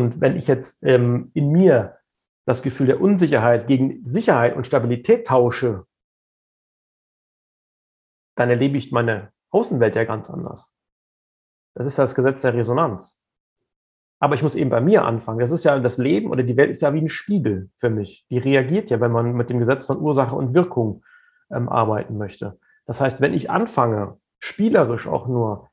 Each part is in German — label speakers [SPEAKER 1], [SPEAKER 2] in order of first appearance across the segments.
[SPEAKER 1] Und wenn ich jetzt ähm, in mir das Gefühl der Unsicherheit gegen Sicherheit und Stabilität tausche, dann erlebe ich meine Außenwelt ja ganz anders. Das ist das Gesetz der Resonanz. Aber ich muss eben bei mir anfangen. Das ist ja das Leben oder die Welt ist ja wie ein Spiegel für mich. Die reagiert ja, wenn man mit dem Gesetz von Ursache und Wirkung ähm, arbeiten möchte. Das heißt, wenn ich anfange, spielerisch auch nur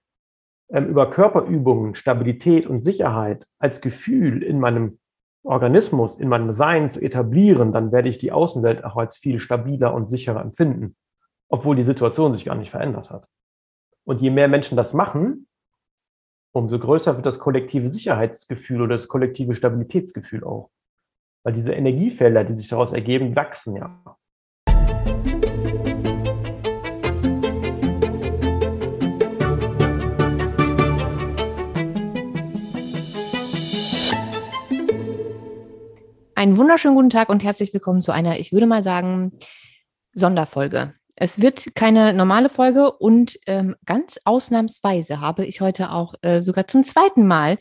[SPEAKER 1] über Körperübungen, Stabilität und Sicherheit als Gefühl in meinem Organismus, in meinem Sein zu etablieren, dann werde ich die Außenwelt auch als viel stabiler und sicherer empfinden, obwohl die Situation sich gar nicht verändert hat. Und je mehr Menschen das machen, umso größer wird das kollektive Sicherheitsgefühl oder das kollektive Stabilitätsgefühl auch. Weil diese Energiefelder, die sich daraus ergeben, wachsen ja.
[SPEAKER 2] Einen wunderschönen guten Tag und herzlich willkommen zu einer, ich würde mal sagen, Sonderfolge. Es wird keine normale Folge und ähm, ganz ausnahmsweise habe ich heute auch äh, sogar zum zweiten Mal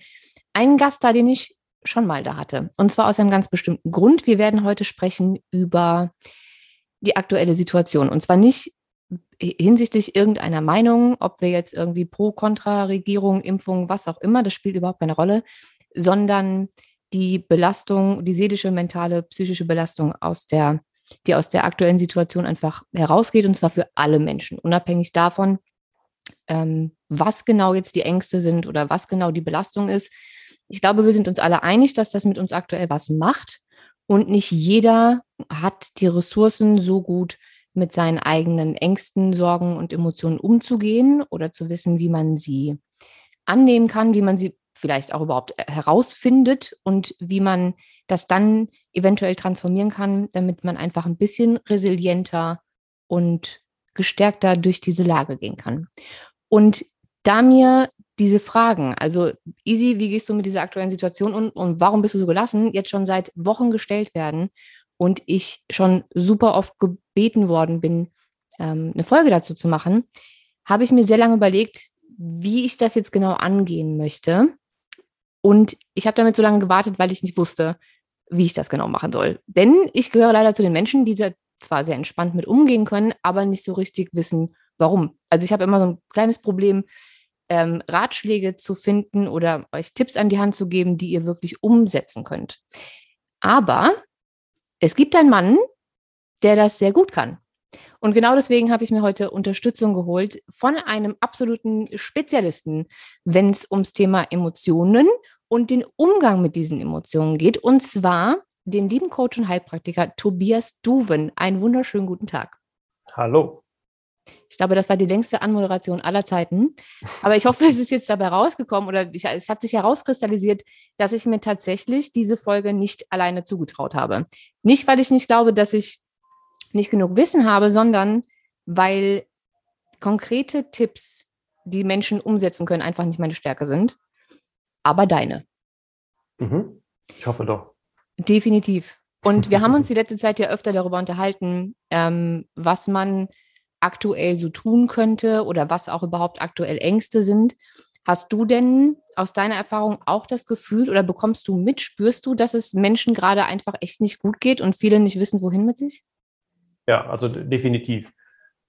[SPEAKER 2] einen Gast da, den ich schon mal da hatte. Und zwar aus einem ganz bestimmten Grund. Wir werden heute sprechen über die aktuelle Situation. Und zwar nicht hinsichtlich irgendeiner Meinung, ob wir jetzt irgendwie pro, kontra Regierung, Impfung, was auch immer, das spielt überhaupt keine Rolle, sondern die Belastung, die seelische, mentale, psychische Belastung aus der, die aus der aktuellen Situation einfach herausgeht, und zwar für alle Menschen, unabhängig davon, ähm, was genau jetzt die Ängste sind oder was genau die Belastung ist. Ich glaube, wir sind uns alle einig, dass das mit uns aktuell was macht. Und nicht jeder hat die Ressourcen so gut mit seinen eigenen Ängsten, Sorgen und Emotionen umzugehen oder zu wissen, wie man sie annehmen kann, wie man sie vielleicht auch überhaupt äh, herausfindet und wie man das dann eventuell transformieren kann, damit man einfach ein bisschen resilienter und gestärkter durch diese Lage gehen kann. Und da mir diese Fragen, also Easy, wie gehst du mit dieser aktuellen Situation um und warum bist du so gelassen, jetzt schon seit Wochen gestellt werden und ich schon super oft gebeten worden bin, ähm, eine Folge dazu zu machen, habe ich mir sehr lange überlegt, wie ich das jetzt genau angehen möchte. Und ich habe damit so lange gewartet, weil ich nicht wusste, wie ich das genau machen soll. Denn ich gehöre leider zu den Menschen, die da zwar sehr entspannt mit umgehen können, aber nicht so richtig wissen, warum. Also ich habe immer so ein kleines Problem, ähm, Ratschläge zu finden oder euch Tipps an die Hand zu geben, die ihr wirklich umsetzen könnt. Aber es gibt einen Mann, der das sehr gut kann. Und genau deswegen habe ich mir heute Unterstützung geholt von einem absoluten Spezialisten, wenn es ums Thema Emotionen und den Umgang mit diesen Emotionen geht. Und zwar den lieben Coach und Heilpraktiker Tobias Duven. Einen wunderschönen guten Tag.
[SPEAKER 1] Hallo.
[SPEAKER 2] Ich glaube, das war die längste Anmoderation aller Zeiten. Aber ich hoffe, es ist jetzt dabei rausgekommen oder ich, es hat sich herauskristallisiert, dass ich mir tatsächlich diese Folge nicht alleine zugetraut habe. Nicht, weil ich nicht glaube, dass ich nicht genug Wissen habe, sondern weil konkrete Tipps, die Menschen umsetzen können, einfach nicht meine Stärke sind aber deine.
[SPEAKER 1] Mhm. Ich hoffe doch.
[SPEAKER 2] Definitiv. Und wir haben uns die letzte Zeit ja öfter darüber unterhalten, ähm, was man aktuell so tun könnte oder was auch überhaupt aktuell Ängste sind. Hast du denn aus deiner Erfahrung auch das Gefühl oder bekommst du mit, spürst du, dass es Menschen gerade einfach echt nicht gut geht und viele nicht wissen, wohin mit sich?
[SPEAKER 1] Ja, also definitiv.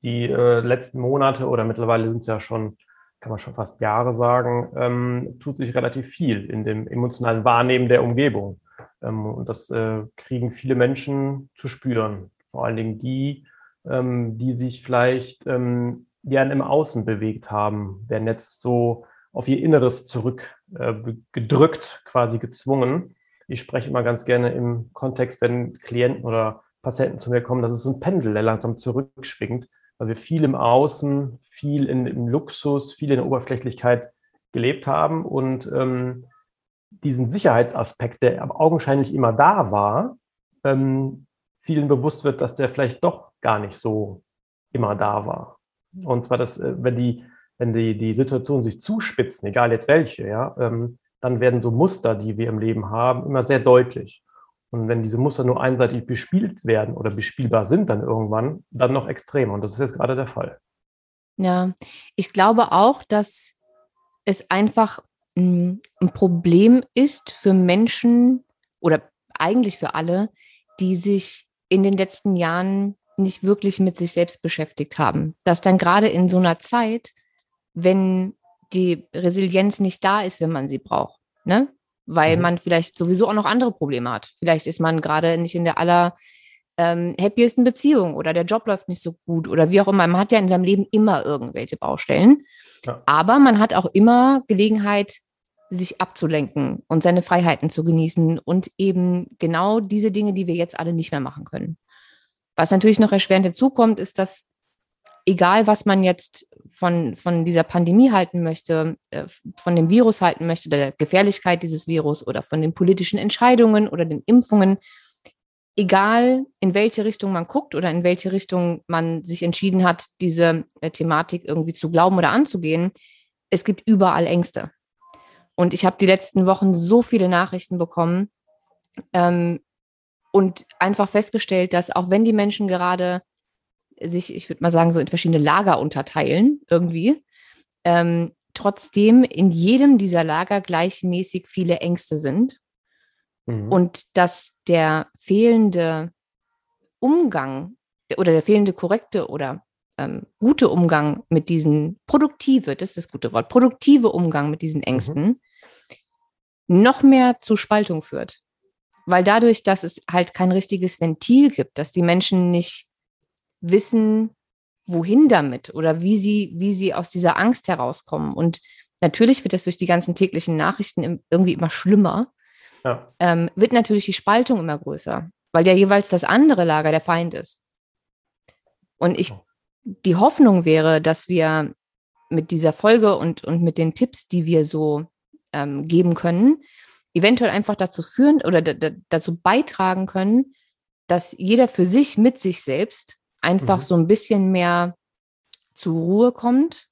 [SPEAKER 1] Die äh, letzten Monate oder mittlerweile sind es ja schon kann man schon fast Jahre sagen, ähm, tut sich relativ viel in dem emotionalen Wahrnehmen der Umgebung. Ähm, und das äh, kriegen viele Menschen zu spüren. Vor allen Dingen die, ähm, die sich vielleicht ähm, gern im Außen bewegt haben, werden jetzt so auf ihr Inneres zurückgedrückt, äh, quasi gezwungen. Ich spreche immer ganz gerne im Kontext, wenn Klienten oder Patienten zu mir kommen, dass es so ein Pendel, der langsam zurückschwingt weil wir viel im Außen, viel in, im Luxus, viel in der Oberflächlichkeit gelebt haben und ähm, diesen Sicherheitsaspekt, der augenscheinlich immer da war, ähm, vielen bewusst wird, dass der vielleicht doch gar nicht so immer da war. Und zwar, dass, äh, wenn die, wenn die, die Situation sich zuspitzen, egal jetzt welche, ja, ähm, dann werden so Muster, die wir im Leben haben, immer sehr deutlich. Und wenn diese Muster nur einseitig bespielt werden oder bespielbar sind dann irgendwann, dann noch extremer. Und das ist jetzt gerade der Fall.
[SPEAKER 2] Ja, ich glaube auch, dass es einfach mm, ein Problem ist für Menschen oder eigentlich für alle, die sich in den letzten Jahren nicht wirklich mit sich selbst beschäftigt haben. Dass dann gerade in so einer Zeit, wenn die Resilienz nicht da ist, wenn man sie braucht, ne? Weil mhm. man vielleicht sowieso auch noch andere Probleme hat. Vielleicht ist man gerade nicht in der aller ähm, happiesten Beziehung oder der Job läuft nicht so gut oder wie auch immer. Man hat ja in seinem Leben immer irgendwelche Baustellen. Ja. Aber man hat auch immer Gelegenheit, sich abzulenken und seine Freiheiten zu genießen und eben genau diese Dinge, die wir jetzt alle nicht mehr machen können. Was natürlich noch erschwerend hinzukommt, ist, dass egal was man jetzt von, von dieser Pandemie halten möchte, äh, von dem Virus halten möchte, der Gefährlichkeit dieses Virus oder von den politischen Entscheidungen oder den Impfungen, egal in welche Richtung man guckt oder in welche Richtung man sich entschieden hat, diese äh, Thematik irgendwie zu glauben oder anzugehen, es gibt überall Ängste. Und ich habe die letzten Wochen so viele Nachrichten bekommen ähm, und einfach festgestellt, dass auch wenn die Menschen gerade sich, ich würde mal sagen, so in verschiedene Lager unterteilen irgendwie, ähm, trotzdem in jedem dieser Lager gleichmäßig viele Ängste sind mhm. und dass der fehlende Umgang oder der fehlende korrekte oder ähm, gute Umgang mit diesen produktive, das ist das gute Wort, produktive Umgang mit diesen mhm. Ängsten mhm. noch mehr zu Spaltung führt. Weil dadurch, dass es halt kein richtiges Ventil gibt, dass die Menschen nicht wissen, wohin damit oder wie sie, wie sie aus dieser Angst herauskommen. Und natürlich wird das durch die ganzen täglichen Nachrichten irgendwie immer schlimmer. Ja. Ähm, wird natürlich die Spaltung immer größer, weil ja jeweils das andere Lager der Feind ist. Und ich, die Hoffnung wäre, dass wir mit dieser Folge und, und mit den Tipps, die wir so ähm, geben können, eventuell einfach dazu führen oder dazu beitragen können, dass jeder für sich mit sich selbst einfach mhm. so ein bisschen mehr zur Ruhe kommt,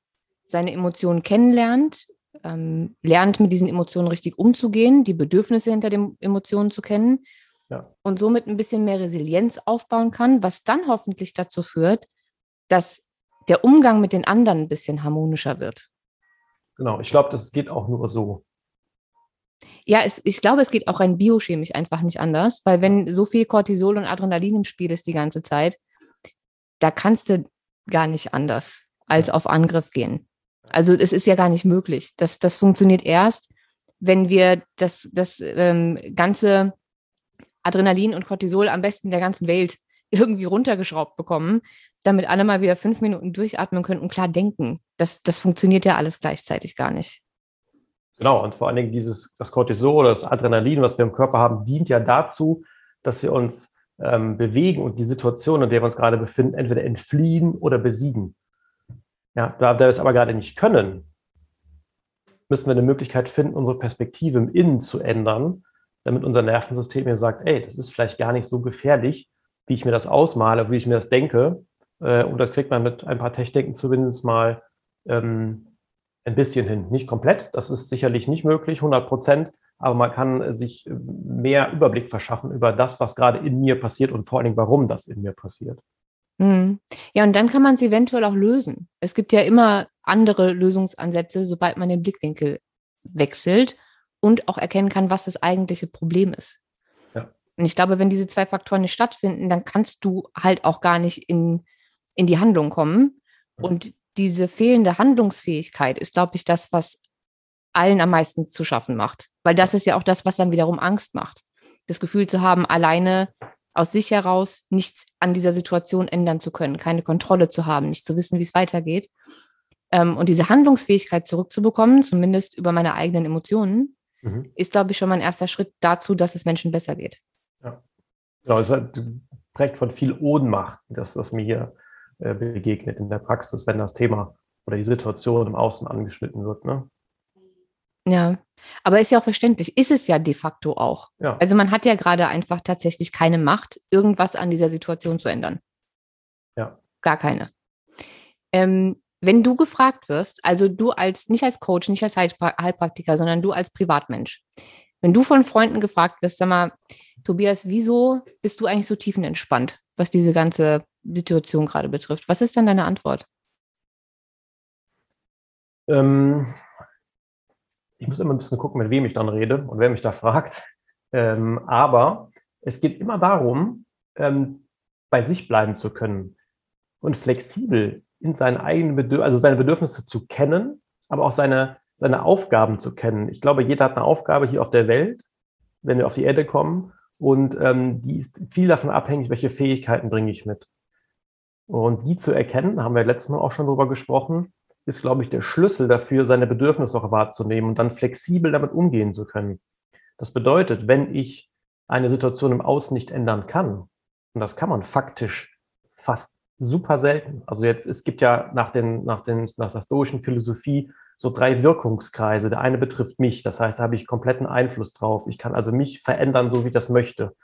[SPEAKER 2] seine Emotionen kennenlernt, ähm, lernt mit diesen Emotionen richtig umzugehen, die Bedürfnisse hinter den Emotionen zu kennen ja. und somit ein bisschen mehr Resilienz aufbauen kann, was dann hoffentlich dazu führt, dass der Umgang mit den anderen ein bisschen harmonischer wird.
[SPEAKER 1] Genau, ich glaube, das geht auch nur so.
[SPEAKER 2] Ja, es, ich glaube, es geht auch rein biochemisch einfach nicht anders, weil wenn so viel Cortisol und Adrenalin im Spiel ist die ganze Zeit, da kannst du gar nicht anders als auf Angriff gehen. Also es ist ja gar nicht möglich. Das, das funktioniert erst, wenn wir das, das ähm, ganze Adrenalin und Cortisol am besten der ganzen Welt irgendwie runtergeschraubt bekommen, damit alle mal wieder fünf Minuten durchatmen können und klar denken. Das, das funktioniert ja alles gleichzeitig gar nicht.
[SPEAKER 1] Genau, und vor allen Dingen dieses, das Cortisol oder das Adrenalin, was wir im Körper haben, dient ja dazu, dass wir uns ähm, bewegen und die Situation, in der wir uns gerade befinden, entweder entfliehen oder besiegen. Ja, da, da wir es aber gerade nicht können, müssen wir eine Möglichkeit finden, unsere Perspektive im Innen zu ändern, damit unser Nervensystem mir sagt, ey, das ist vielleicht gar nicht so gefährlich, wie ich mir das ausmale, wie ich mir das denke. Äh, und das kriegt man mit ein paar Techniken zumindest mal ähm, ein bisschen hin. Nicht komplett, das ist sicherlich nicht möglich, 100 Prozent, aber man kann sich mehr Überblick verschaffen über das, was gerade in mir passiert und vor allen Dingen, warum das in mir passiert.
[SPEAKER 2] Mhm. Ja, und dann kann man es eventuell auch lösen. Es gibt ja immer andere Lösungsansätze, sobald man den Blickwinkel wechselt und auch erkennen kann, was das eigentliche Problem ist. Ja. Und ich glaube, wenn diese zwei Faktoren nicht stattfinden, dann kannst du halt auch gar nicht in, in die Handlung kommen. Und diese fehlende Handlungsfähigkeit ist, glaube ich, das, was allen am meisten zu schaffen macht. Weil das ist ja auch das, was dann wiederum Angst macht. Das Gefühl zu haben, alleine aus sich heraus nichts an dieser Situation ändern zu können, keine Kontrolle zu haben, nicht zu wissen, wie es weitergeht. Ähm, und diese Handlungsfähigkeit zurückzubekommen, zumindest über meine eigenen Emotionen, mhm. ist, glaube ich, schon mein erster Schritt dazu, dass es Menschen besser geht.
[SPEAKER 1] Ja, genau, es hat, prägt von viel Ohnmacht, dass das mir hier äh, begegnet in der Praxis, wenn das Thema oder die Situation im Außen angeschnitten wird. Ne?
[SPEAKER 2] Ja, aber ist ja auch verständlich. Ist es ja de facto auch. Ja. Also man hat ja gerade einfach tatsächlich keine Macht, irgendwas an dieser Situation zu ändern. Ja. Gar keine. Ähm, wenn du gefragt wirst, also du als, nicht als Coach, nicht als Heilpraktiker, sondern du als Privatmensch, wenn du von Freunden gefragt wirst, sag mal, Tobias, wieso bist du eigentlich so tiefenentspannt, was diese ganze Situation gerade betrifft? Was ist dann deine Antwort?
[SPEAKER 1] Ähm, Ich muss immer ein bisschen gucken, mit wem ich dann rede und wer mich da fragt. Ähm, aber es geht immer darum, ähm, bei sich bleiben zu können und flexibel in seinen eigenen Bedürfnissen, also seine Bedürfnisse zu kennen, aber auch seine, seine Aufgaben zu kennen. Ich glaube, jeder hat eine Aufgabe hier auf der Welt, wenn wir auf die Erde kommen. Und ähm, die ist viel davon abhängig, welche Fähigkeiten bringe ich mit. Und die zu erkennen, haben wir letztes Mal auch schon drüber gesprochen, ist, glaube ich, der Schlüssel dafür, seine Bedürfnisse auch wahrzunehmen und dann flexibel damit umgehen zu können. Das bedeutet, wenn ich eine Situation im Außen nicht ändern kann, und das kann man faktisch fast super selten. Also jetzt, es gibt ja nach, den, nach, den, nach der stoischen Philosophie so drei Wirkungskreise. Der eine betrifft mich, das heißt, da habe ich kompletten Einfluss drauf. Ich kann also mich verändern, so wie ich das möchte.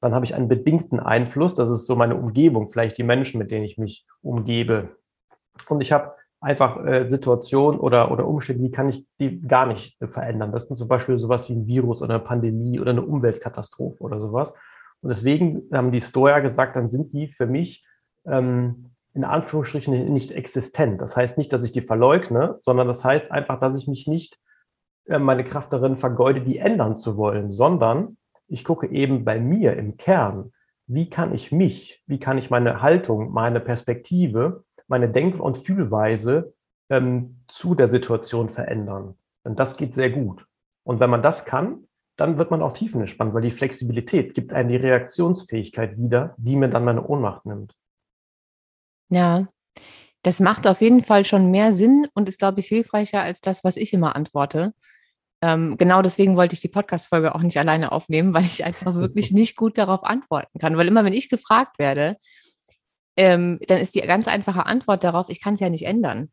[SPEAKER 1] Dann habe ich einen bedingten Einfluss, das ist so meine Umgebung, vielleicht die Menschen, mit denen ich mich umgebe. Und ich habe einfach äh, Situationen oder, oder Umstände, die kann ich die gar nicht äh, verändern. Das sind zum Beispiel sowas wie ein Virus oder eine Pandemie oder eine Umweltkatastrophe oder sowas. Und deswegen haben die Stoer gesagt, dann sind die für mich ähm, in Anführungsstrichen nicht existent. Das heißt nicht, dass ich die verleugne, sondern das heißt einfach, dass ich mich nicht äh, meine Kraft darin vergeude, die ändern zu wollen, sondern ich gucke eben bei mir im Kern, wie kann ich mich, wie kann ich meine Haltung, meine Perspektive, meine Denk- und Fühlweise ähm, zu der Situation verändern. Und das geht sehr gut. Und wenn man das kann, dann wird man auch tiefenentspannt, weil die Flexibilität gibt einem die Reaktionsfähigkeit wieder, die mir dann meine Ohnmacht nimmt.
[SPEAKER 2] Ja, das macht auf jeden Fall schon mehr Sinn und ist, glaube ich, hilfreicher als das, was ich immer antworte. Ähm, genau deswegen wollte ich die Podcast-Folge auch nicht alleine aufnehmen, weil ich einfach wirklich nicht gut darauf antworten kann. Weil immer, wenn ich gefragt werde, ähm, dann ist die ganz einfache Antwort darauf, ich kann es ja nicht ändern.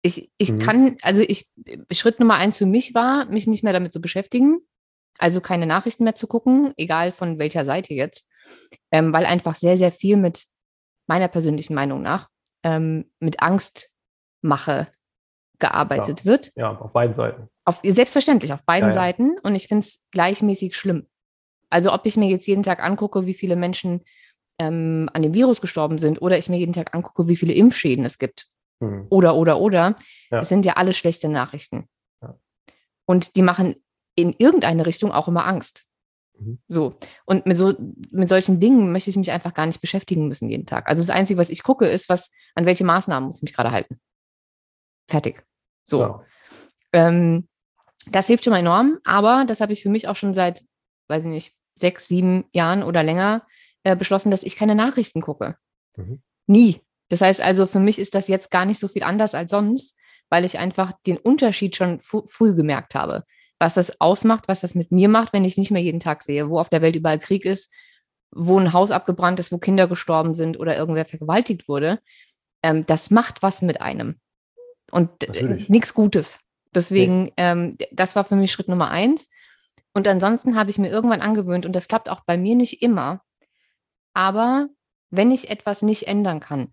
[SPEAKER 2] Ich, ich mhm. kann, also ich, Schritt Nummer eins für mich war, mich nicht mehr damit zu beschäftigen, also keine Nachrichten mehr zu gucken, egal von welcher Seite jetzt, ähm, weil einfach sehr, sehr viel mit meiner persönlichen Meinung nach ähm, mit Angstmache gearbeitet
[SPEAKER 1] ja.
[SPEAKER 2] wird.
[SPEAKER 1] Ja, auf beiden Seiten.
[SPEAKER 2] Auf, selbstverständlich, auf beiden ja, ja. Seiten. Und ich finde es gleichmäßig schlimm. Also ob ich mir jetzt jeden Tag angucke, wie viele Menschen ähm, an dem Virus gestorben sind, oder ich mir jeden Tag angucke, wie viele Impfschäden es gibt. Hm. Oder, oder, oder. Es sind ja alle schlechte Nachrichten. Und die machen in irgendeine Richtung auch immer Angst. Mhm. So. Und mit so, mit solchen Dingen möchte ich mich einfach gar nicht beschäftigen müssen jeden Tag. Also das Einzige, was ich gucke, ist, was, an welche Maßnahmen muss ich mich gerade halten. Fertig. So. Ja. Ähm, das hilft schon mal enorm, aber das habe ich für mich auch schon seit, weiß ich nicht, sechs, sieben Jahren oder länger äh, beschlossen, dass ich keine Nachrichten gucke. Mhm. Nie. Das heißt also, für mich ist das jetzt gar nicht so viel anders als sonst, weil ich einfach den Unterschied schon früh gemerkt habe. Was das ausmacht, was das mit mir macht, wenn ich nicht mehr jeden Tag sehe, wo auf der Welt überall Krieg ist, wo ein Haus abgebrannt ist, wo Kinder gestorben sind oder irgendwer vergewaltigt wurde. Ähm, das macht was mit einem. Und äh, nichts Gutes. Deswegen, nee. ähm, das war für mich Schritt Nummer eins. Und ansonsten habe ich mir irgendwann angewöhnt, und das klappt auch bei mir nicht immer, aber wenn ich etwas nicht ändern kann,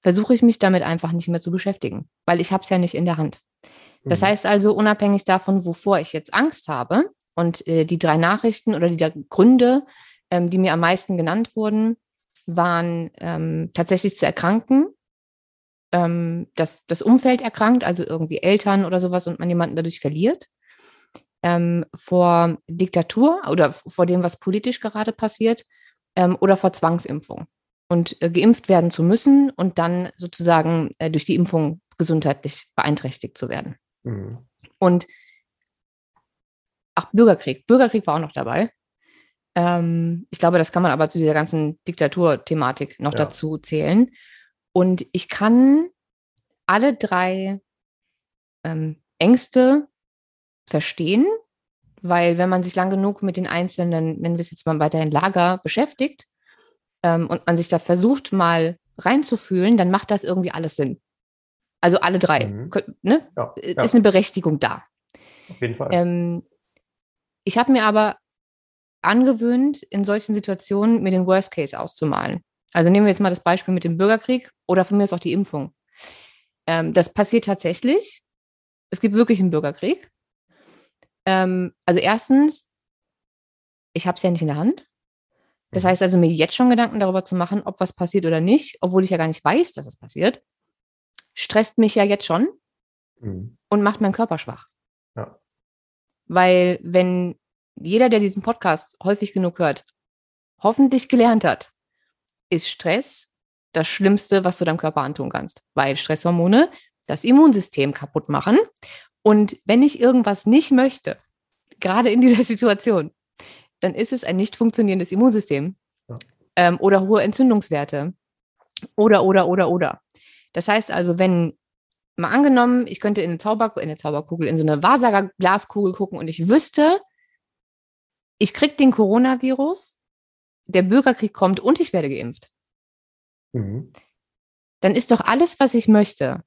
[SPEAKER 2] versuche ich mich damit einfach nicht mehr zu beschäftigen, weil ich habe es ja nicht in der Hand. Das mhm. heißt also, unabhängig davon, wovor ich jetzt Angst habe und äh, die drei Nachrichten oder die Gründe, ähm, die mir am meisten genannt wurden, waren ähm, tatsächlich zu erkranken, ähm, dass das Umfeld erkrankt, also irgendwie Eltern oder sowas und man jemanden dadurch verliert, ähm, vor Diktatur oder vor dem, was politisch gerade passiert ähm, oder vor Zwangsimpfung und äh, geimpft werden zu müssen und dann sozusagen äh, durch die Impfung gesundheitlich beeinträchtigt zu werden. Mhm. Und ach, Bürgerkrieg. Bürgerkrieg war auch noch dabei. Ähm, ich glaube, das kann man aber zu dieser ganzen Diktaturthematik noch ja. dazu zählen. Und ich kann alle drei ähm, Ängste verstehen, weil wenn man sich lang genug mit den einzelnen, nennen wir es jetzt mal weiterhin Lager, beschäftigt ähm, und man sich da versucht mal reinzufühlen, dann macht das irgendwie alles Sinn. Also alle drei. Mhm. Ne? Ja, ja. Ist eine Berechtigung da.
[SPEAKER 1] Auf jeden Fall.
[SPEAKER 2] Ähm, ich habe mir aber angewöhnt, in solchen Situationen mir den Worst Case auszumalen. Also nehmen wir jetzt mal das Beispiel mit dem Bürgerkrieg oder von mir ist auch die Impfung. Ähm, das passiert tatsächlich. Es gibt wirklich einen Bürgerkrieg. Ähm, also erstens, ich habe es ja nicht in der Hand. Das mhm. heißt also, mir jetzt schon Gedanken darüber zu machen, ob was passiert oder nicht, obwohl ich ja gar nicht weiß, dass es passiert, stresst mich ja jetzt schon. mhm. und macht meinen Körper schwach.
[SPEAKER 1] Ja.
[SPEAKER 2] Weil wenn jeder, der diesen Podcast häufig genug hört, hoffentlich gelernt hat, ist Stress das Schlimmste, was du deinem Körper antun kannst, weil Stresshormone das Immunsystem kaputt machen. Und wenn ich irgendwas nicht möchte, gerade in dieser Situation, dann ist es ein nicht funktionierendes Immunsystem ja. ähm, oder hohe Entzündungswerte oder, oder, oder, oder. Das heißt also, wenn mal angenommen, ich könnte in eine, Zauber in eine Zauberkugel, in so eine Wahrsager-Glaskugel gucken und ich wüsste, ich kriege den Coronavirus, der Bürgerkrieg kommt und ich werde geimpft. Mhm. Dann ist doch alles, was ich möchte,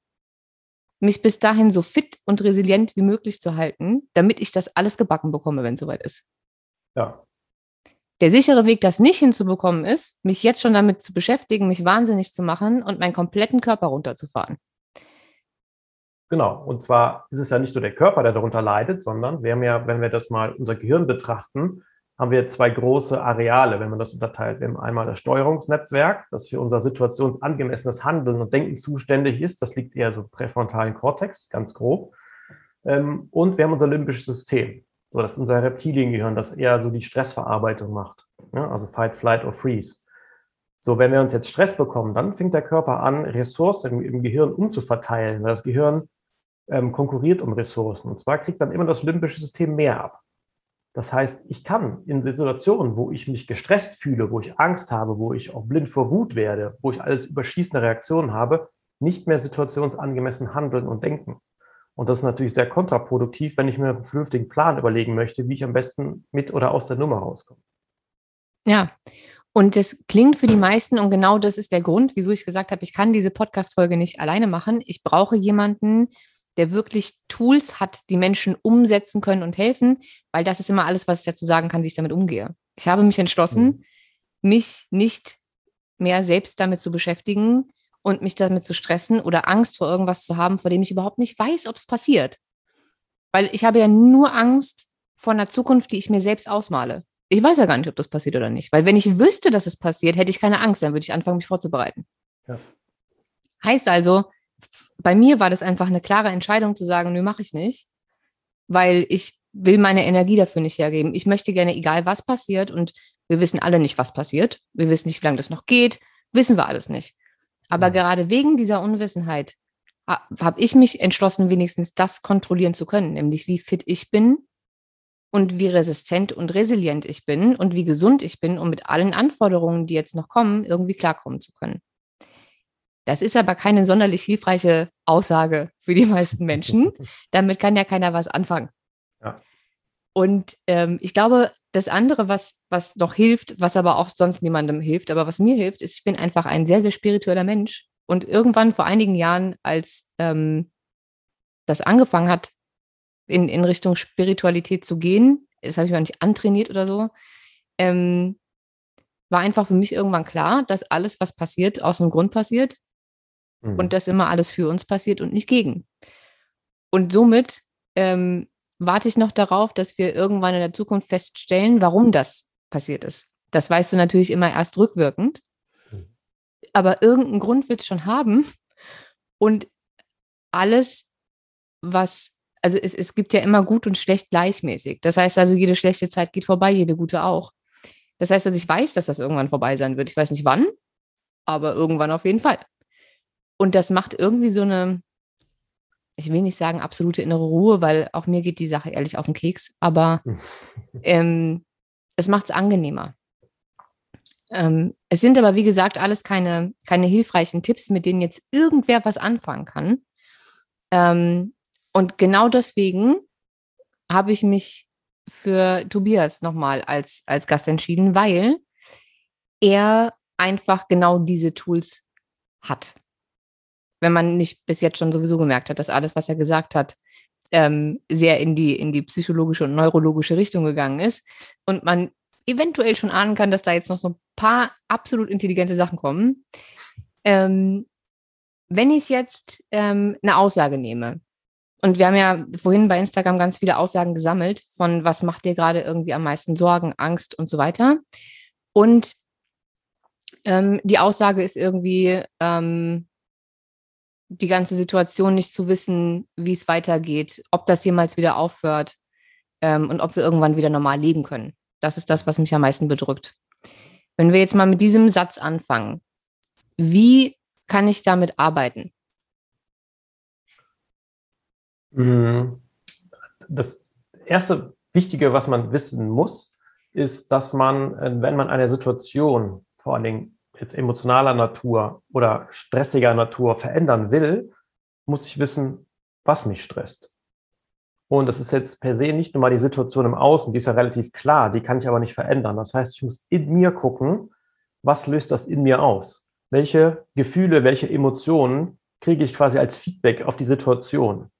[SPEAKER 2] mich bis dahin so fit und resilient wie möglich zu halten, damit ich das alles gebacken bekomme, wenn es soweit ist.
[SPEAKER 1] Ja.
[SPEAKER 2] Der sichere Weg, das nicht hinzubekommen, ist, mich jetzt schon damit zu beschäftigen, mich wahnsinnig zu machen und meinen kompletten Körper runterzufahren.
[SPEAKER 1] Genau. Und zwar ist es ja nicht nur der Körper, der darunter leidet, sondern wir haben ja, wenn wir das mal unser Gehirn betrachten, haben wir zwei große Areale, wenn man das unterteilt. Wir haben einmal das Steuerungsnetzwerk, das für unser situationsangemessenes Handeln und Denken zuständig ist. Das liegt eher so im präfrontalen Kortex, ganz grob. Ähm, und wir haben unser limbisches System. So, das ist unser Reptiliengehirn, das eher so die Stressverarbeitung macht. Also Fight, Flight or Freeze. So, wenn wir uns jetzt Stress bekommen, dann fängt der Körper an, Ressourcen im, im Gehirn umzuverteilen, weil das Gehirn ähm, konkurriert um Ressourcen. Und zwar kriegt dann immer das limbische System mehr ab. Das heißt, ich kann in Situationen, wo ich mich gestresst fühle, wo ich Angst habe, wo ich auch blind vor Wut werde, wo ich alles überschießende Reaktionen habe, nicht mehr situationsangemessen handeln und denken. Und das ist natürlich sehr kontraproduktiv, wenn ich mir einen vernünftigen Plan überlegen möchte, wie ich am besten mit oder aus der Nummer rauskomme.
[SPEAKER 2] Ja, und das klingt für die meisten, und genau das ist der Grund, wieso ich gesagt habe, ich kann diese Podcast-Folge nicht alleine machen. Ich brauche jemanden, der wirklich Tools hat, die Menschen umsetzen können und helfen, weil das ist immer alles, was ich dazu sagen kann, wie ich damit umgehe. Ich habe mich entschlossen, mhm. mich nicht mehr selbst damit zu beschäftigen und mich damit zu stressen oder Angst vor irgendwas zu haben, vor dem ich überhaupt nicht weiß, ob es passiert. Weil ich habe ja nur Angst vor einer Zukunft, die ich mir selbst ausmale. Ich weiß ja gar nicht, ob das passiert oder nicht. Weil wenn ich wüsste, dass es passiert, hätte ich keine Angst, dann würde ich anfangen, mich vorzubereiten. Ja. Heißt also, bei mir war das einfach eine klare Entscheidung zu sagen, nö, mache ich nicht, weil ich will meine Energie dafür nicht hergeben. Ich möchte gerne, egal was passiert, und wir wissen alle nicht, was passiert. Wir wissen nicht, wie lange das noch geht. Wissen wir alles nicht. Aber mhm. gerade wegen dieser Unwissenheit habe ich mich entschlossen, wenigstens das kontrollieren zu können, nämlich wie fit ich bin und wie resistent und resilient ich bin und wie gesund ich bin, um mit allen Anforderungen, die jetzt noch kommen, irgendwie klarkommen zu können. Das ist aber keine sonderlich hilfreiche Aussage für die meisten Menschen. Damit kann ja keiner was anfangen.
[SPEAKER 1] Ja.
[SPEAKER 2] Und ähm, ich glaube, das andere, was, was doch hilft, was aber auch sonst niemandem hilft, aber was mir hilft, ist, ich bin einfach ein sehr, sehr spiritueller Mensch. Und irgendwann vor einigen Jahren, als ähm, das angefangen hat, in, in Richtung Spiritualität zu gehen, das habe ich mir nicht antrainiert oder so, ähm, war einfach für mich irgendwann klar, dass alles, was passiert, aus einem Grund passiert mhm. und dass immer alles für uns passiert und nicht gegen. Und somit ähm, warte ich noch darauf, dass wir irgendwann in der Zukunft feststellen, warum das passiert ist. Das weißt du natürlich immer erst rückwirkend. Mhm. Aber irgendeinen Grund wird es schon haben. Und alles, was, also es, es gibt ja immer gut und schlecht gleichmäßig. Das heißt also, jede schlechte Zeit geht vorbei, jede gute auch. Das heißt also, ich weiß, dass das irgendwann vorbei sein wird. Ich weiß nicht wann, aber irgendwann auf jeden Fall. Und das macht irgendwie so eine, ich will nicht sagen absolute innere Ruhe, weil auch mir geht die Sache ehrlich auf den Keks, aber ähm, es macht es angenehmer. Ähm, es sind aber, wie gesagt, alles keine, keine hilfreichen Tipps, mit denen jetzt irgendwer was anfangen kann. Ähm, und genau deswegen habe ich mich für Tobias nochmal als, als Gast entschieden, weil er einfach genau diese Tools hat wenn man nicht bis jetzt schon sowieso gemerkt hat, dass alles, was er gesagt hat, ähm, sehr in die, in die psychologische und neurologische Richtung gegangen ist und man eventuell schon ahnen kann, dass da jetzt noch so ein paar absolut intelligente Sachen kommen. Ähm, wenn ich jetzt ähm, eine Aussage nehme, und wir haben ja vorhin bei Instagram ganz viele Aussagen gesammelt von, was macht dir gerade irgendwie am meisten Sorgen, Angst und so weiter. Und ähm, die Aussage ist irgendwie, ähm, die ganze Situation nicht zu wissen, wie es weitergeht, ob das jemals wieder aufhört ähm, und ob wir irgendwann wieder normal leben können. Das ist das, was mich am meisten bedrückt. Wenn wir jetzt mal mit diesem Satz anfangen, wie kann ich damit arbeiten?
[SPEAKER 1] Mhm. Das erste Wichtige, was man wissen muss, ist, dass man, äh, wenn man eine Situation, vor allen Dingen jetzt emotionaler Natur oder stressiger Natur verändern will, muss ich wissen, was mich stresst. Und das ist jetzt per se nicht nur mal die Situation im Außen, die ist ja relativ klar, die kann ich aber nicht verändern. Das heißt, ich muss in mir gucken, was löst das in mir aus? Welche Gefühle, welche Emotionen kriege ich quasi als Feedback auf die Situation?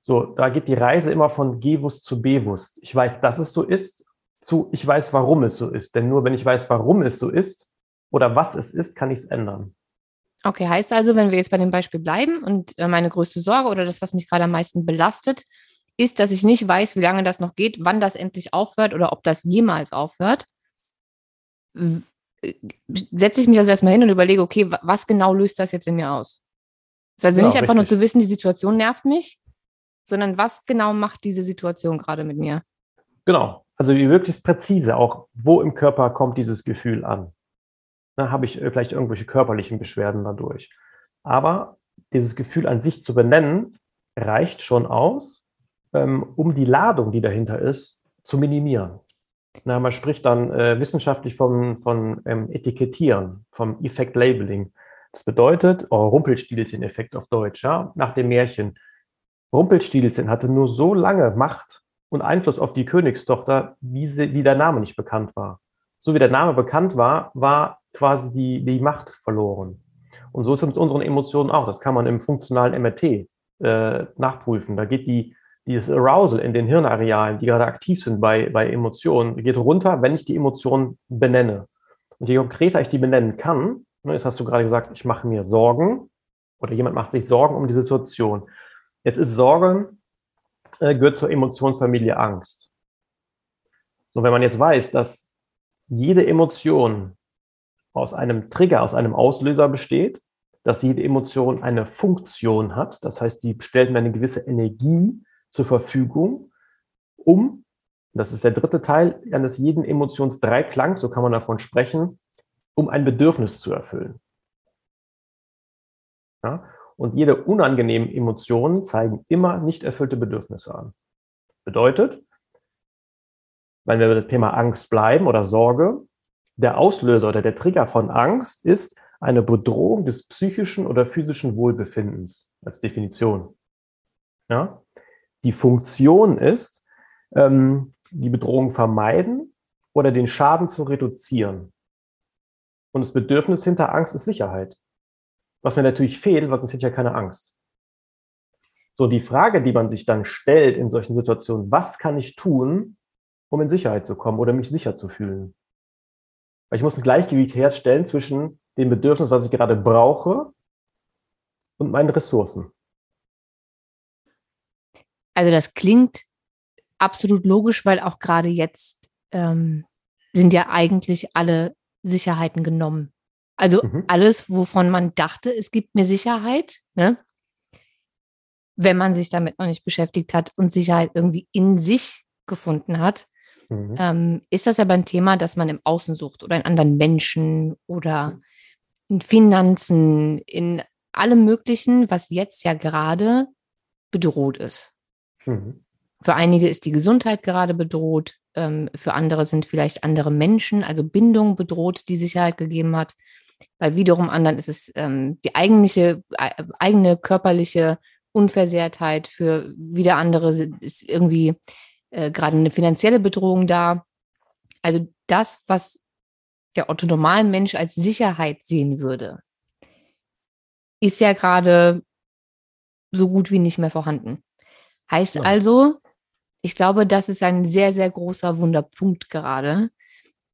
[SPEAKER 1] So, da geht die Reise immer von gewusst zu bewusst. Ich weiß, dass es so ist, zu ich weiß, warum es so ist. Denn nur wenn ich weiß, warum es so ist oder was es ist, kann ich es ändern.
[SPEAKER 2] Okay, heißt also, wenn wir jetzt bei dem Beispiel bleiben und äh, meine größte Sorge oder das, was mich gerade am meisten belastet, ist, dass ich nicht weiß, wie lange das noch geht, wann das endlich aufhört oder ob das jemals aufhört, äh, setze ich mich also erstmal hin und überlege, okay, was genau löst das jetzt in mir aus? Das also genau, nicht einfach richtig. nur zu wissen, die Situation nervt mich, sondern was genau macht diese Situation gerade mit mir?
[SPEAKER 1] Genau, also wirklich präzise auch, wo im Körper kommt dieses Gefühl an? Na, Habe ich vielleicht irgendwelche körperlichen Beschwerden dadurch? Aber dieses Gefühl an sich zu benennen, reicht schon aus, ähm, um die Ladung, die dahinter ist, zu minimieren. Na, man spricht dann äh, wissenschaftlich vom, von ähm, Etikettieren, vom Effect Labeling. Das bedeutet, oh, Rumpelstilzchen-Effekt auf Deutsch, ja, nach dem Märchen. Rumpelstilzchen hatte nur so lange Macht und Einfluss auf die Königstochter, wie, sie, wie der Name nicht bekannt war. So wie der Name bekannt war, war quasi die, die Macht verloren. Und so ist es mit unseren Emotionen auch. Das kann man im funktionalen MRT äh, nachprüfen. Da geht die, dieses Arousal in den Hirnarealen, die gerade aktiv sind bei, bei Emotionen, geht runter, wenn ich die Emotionen benenne. Und je konkreter ich die benennen kann, ne, jetzt hast du gerade gesagt, ich mache mir Sorgen oder jemand macht sich Sorgen um die Situation. Jetzt ist Sorge, äh, gehört zur Emotionsfamilie Angst. So, wenn man jetzt weiß, dass jede Emotion aus einem Trigger, aus einem Auslöser besteht, dass jede Emotion eine Funktion hat, das heißt, die stellt mir eine gewisse Energie zur Verfügung, um, das ist der dritte Teil eines jeden Emotionsdreiklang, so kann man davon sprechen, um ein Bedürfnis zu erfüllen. Ja? Und jede unangenehme Emotionen zeigen immer nicht erfüllte Bedürfnisse an. Bedeutet, wenn wir das Thema Angst bleiben oder Sorge, der Auslöser oder der Trigger von Angst ist eine Bedrohung des psychischen oder physischen Wohlbefindens als Definition. Ja? Die Funktion ist, ähm, die Bedrohung vermeiden oder den Schaden zu reduzieren. Und das Bedürfnis hinter Angst ist Sicherheit. Was mir natürlich fehlt, weil sonst hätte ich ja keine Angst. So, die Frage, die man sich dann stellt in solchen Situationen, was kann ich tun, um in Sicherheit zu kommen oder mich sicher zu fühlen? Weil ich muss ein Gleichgewicht herstellen zwischen dem Bedürfnis, was ich gerade brauche, und meinen Ressourcen.
[SPEAKER 2] Also das klingt absolut logisch, weil auch gerade jetzt ähm, sind ja eigentlich alle Sicherheiten genommen. Also mhm. alles, wovon man dachte, es gibt mir Sicherheit, ne? wenn man sich damit noch nicht beschäftigt hat und Sicherheit irgendwie in sich gefunden hat, mhm. ähm, ist das aber ein Thema, das man im Außen sucht oder in anderen Menschen oder in Finanzen, in allem Möglichen, was jetzt ja gerade bedroht ist. Mhm. Für einige ist die Gesundheit gerade bedroht, ähm, für andere sind vielleicht andere Menschen, also Bindung bedroht, die Sicherheit gegeben hat. Bei wiederum anderen ist es ähm, die eigentliche, äh, eigene körperliche Unversehrtheit. Für wieder andere ist irgendwie äh, gerade eine finanzielle Bedrohung da. Also das, was der Otto Mensch als Sicherheit sehen würde, ist ja gerade so gut wie nicht mehr vorhanden. Heißt ja. also, ich glaube, das ist ein sehr, sehr großer Wunderpunkt gerade,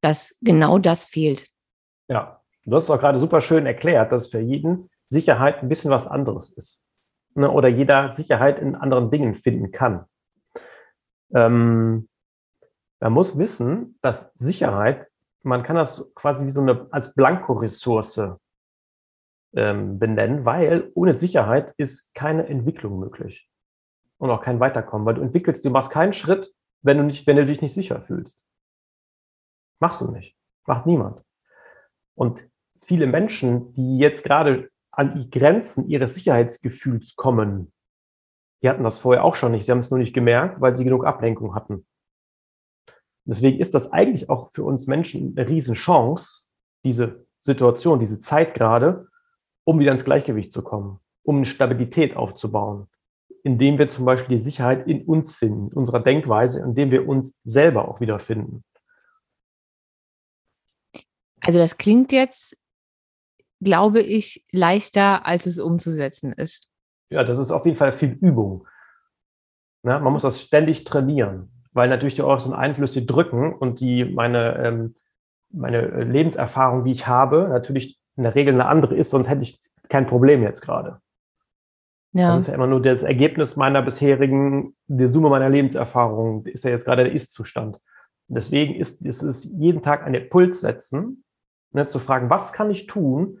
[SPEAKER 2] dass genau das fehlt.
[SPEAKER 1] Ja, Du hast es auch gerade super schön erklärt, dass für jeden Sicherheit ein bisschen was anderes ist. Ne? Oder jeder Sicherheit in anderen Dingen finden kann. Ähm, man muss wissen, dass Sicherheit, man kann das quasi wie so eine als Blankoressource ähm, benennen, weil ohne Sicherheit ist keine Entwicklung möglich und auch kein Weiterkommen, weil du entwickelst, du machst keinen Schritt, wenn du nicht, wenn du dich nicht sicher fühlst. Machst du nicht. Macht niemand. Und viele Menschen, die jetzt gerade an die Grenzen ihres Sicherheitsgefühls kommen, die hatten das vorher auch schon nicht. Sie haben es nur nicht gemerkt, weil sie genug Ablenkung hatten. Deswegen ist das eigentlich auch für uns Menschen eine Riesenchance, diese Situation, diese Zeit gerade, um wieder ins Gleichgewicht zu kommen, um eine Stabilität aufzubauen, indem wir zum Beispiel die Sicherheit in uns finden, in unserer Denkweise, indem wir uns selber auch wieder finden.
[SPEAKER 2] Also das klingt jetzt, glaube ich, leichter, als es umzusetzen ist.
[SPEAKER 1] Ja, das ist auf jeden Fall viel Übung. Na, man muss das ständig trainieren, weil natürlich die äußeren Einflüsse drücken und die meine, ähm, meine Lebenserfahrung, die ich habe, natürlich in der Regel eine andere ist, sonst hätte ich kein Problem jetzt gerade. Ja. Das ist ja immer nur das Ergebnis meiner bisherigen, die Summe meiner Lebenserfahrung, ist ja jetzt gerade der Ist-Zustand. Deswegen ist, ist es jeden Tag einen Puls setzen, ne, zu fragen, was kann ich tun,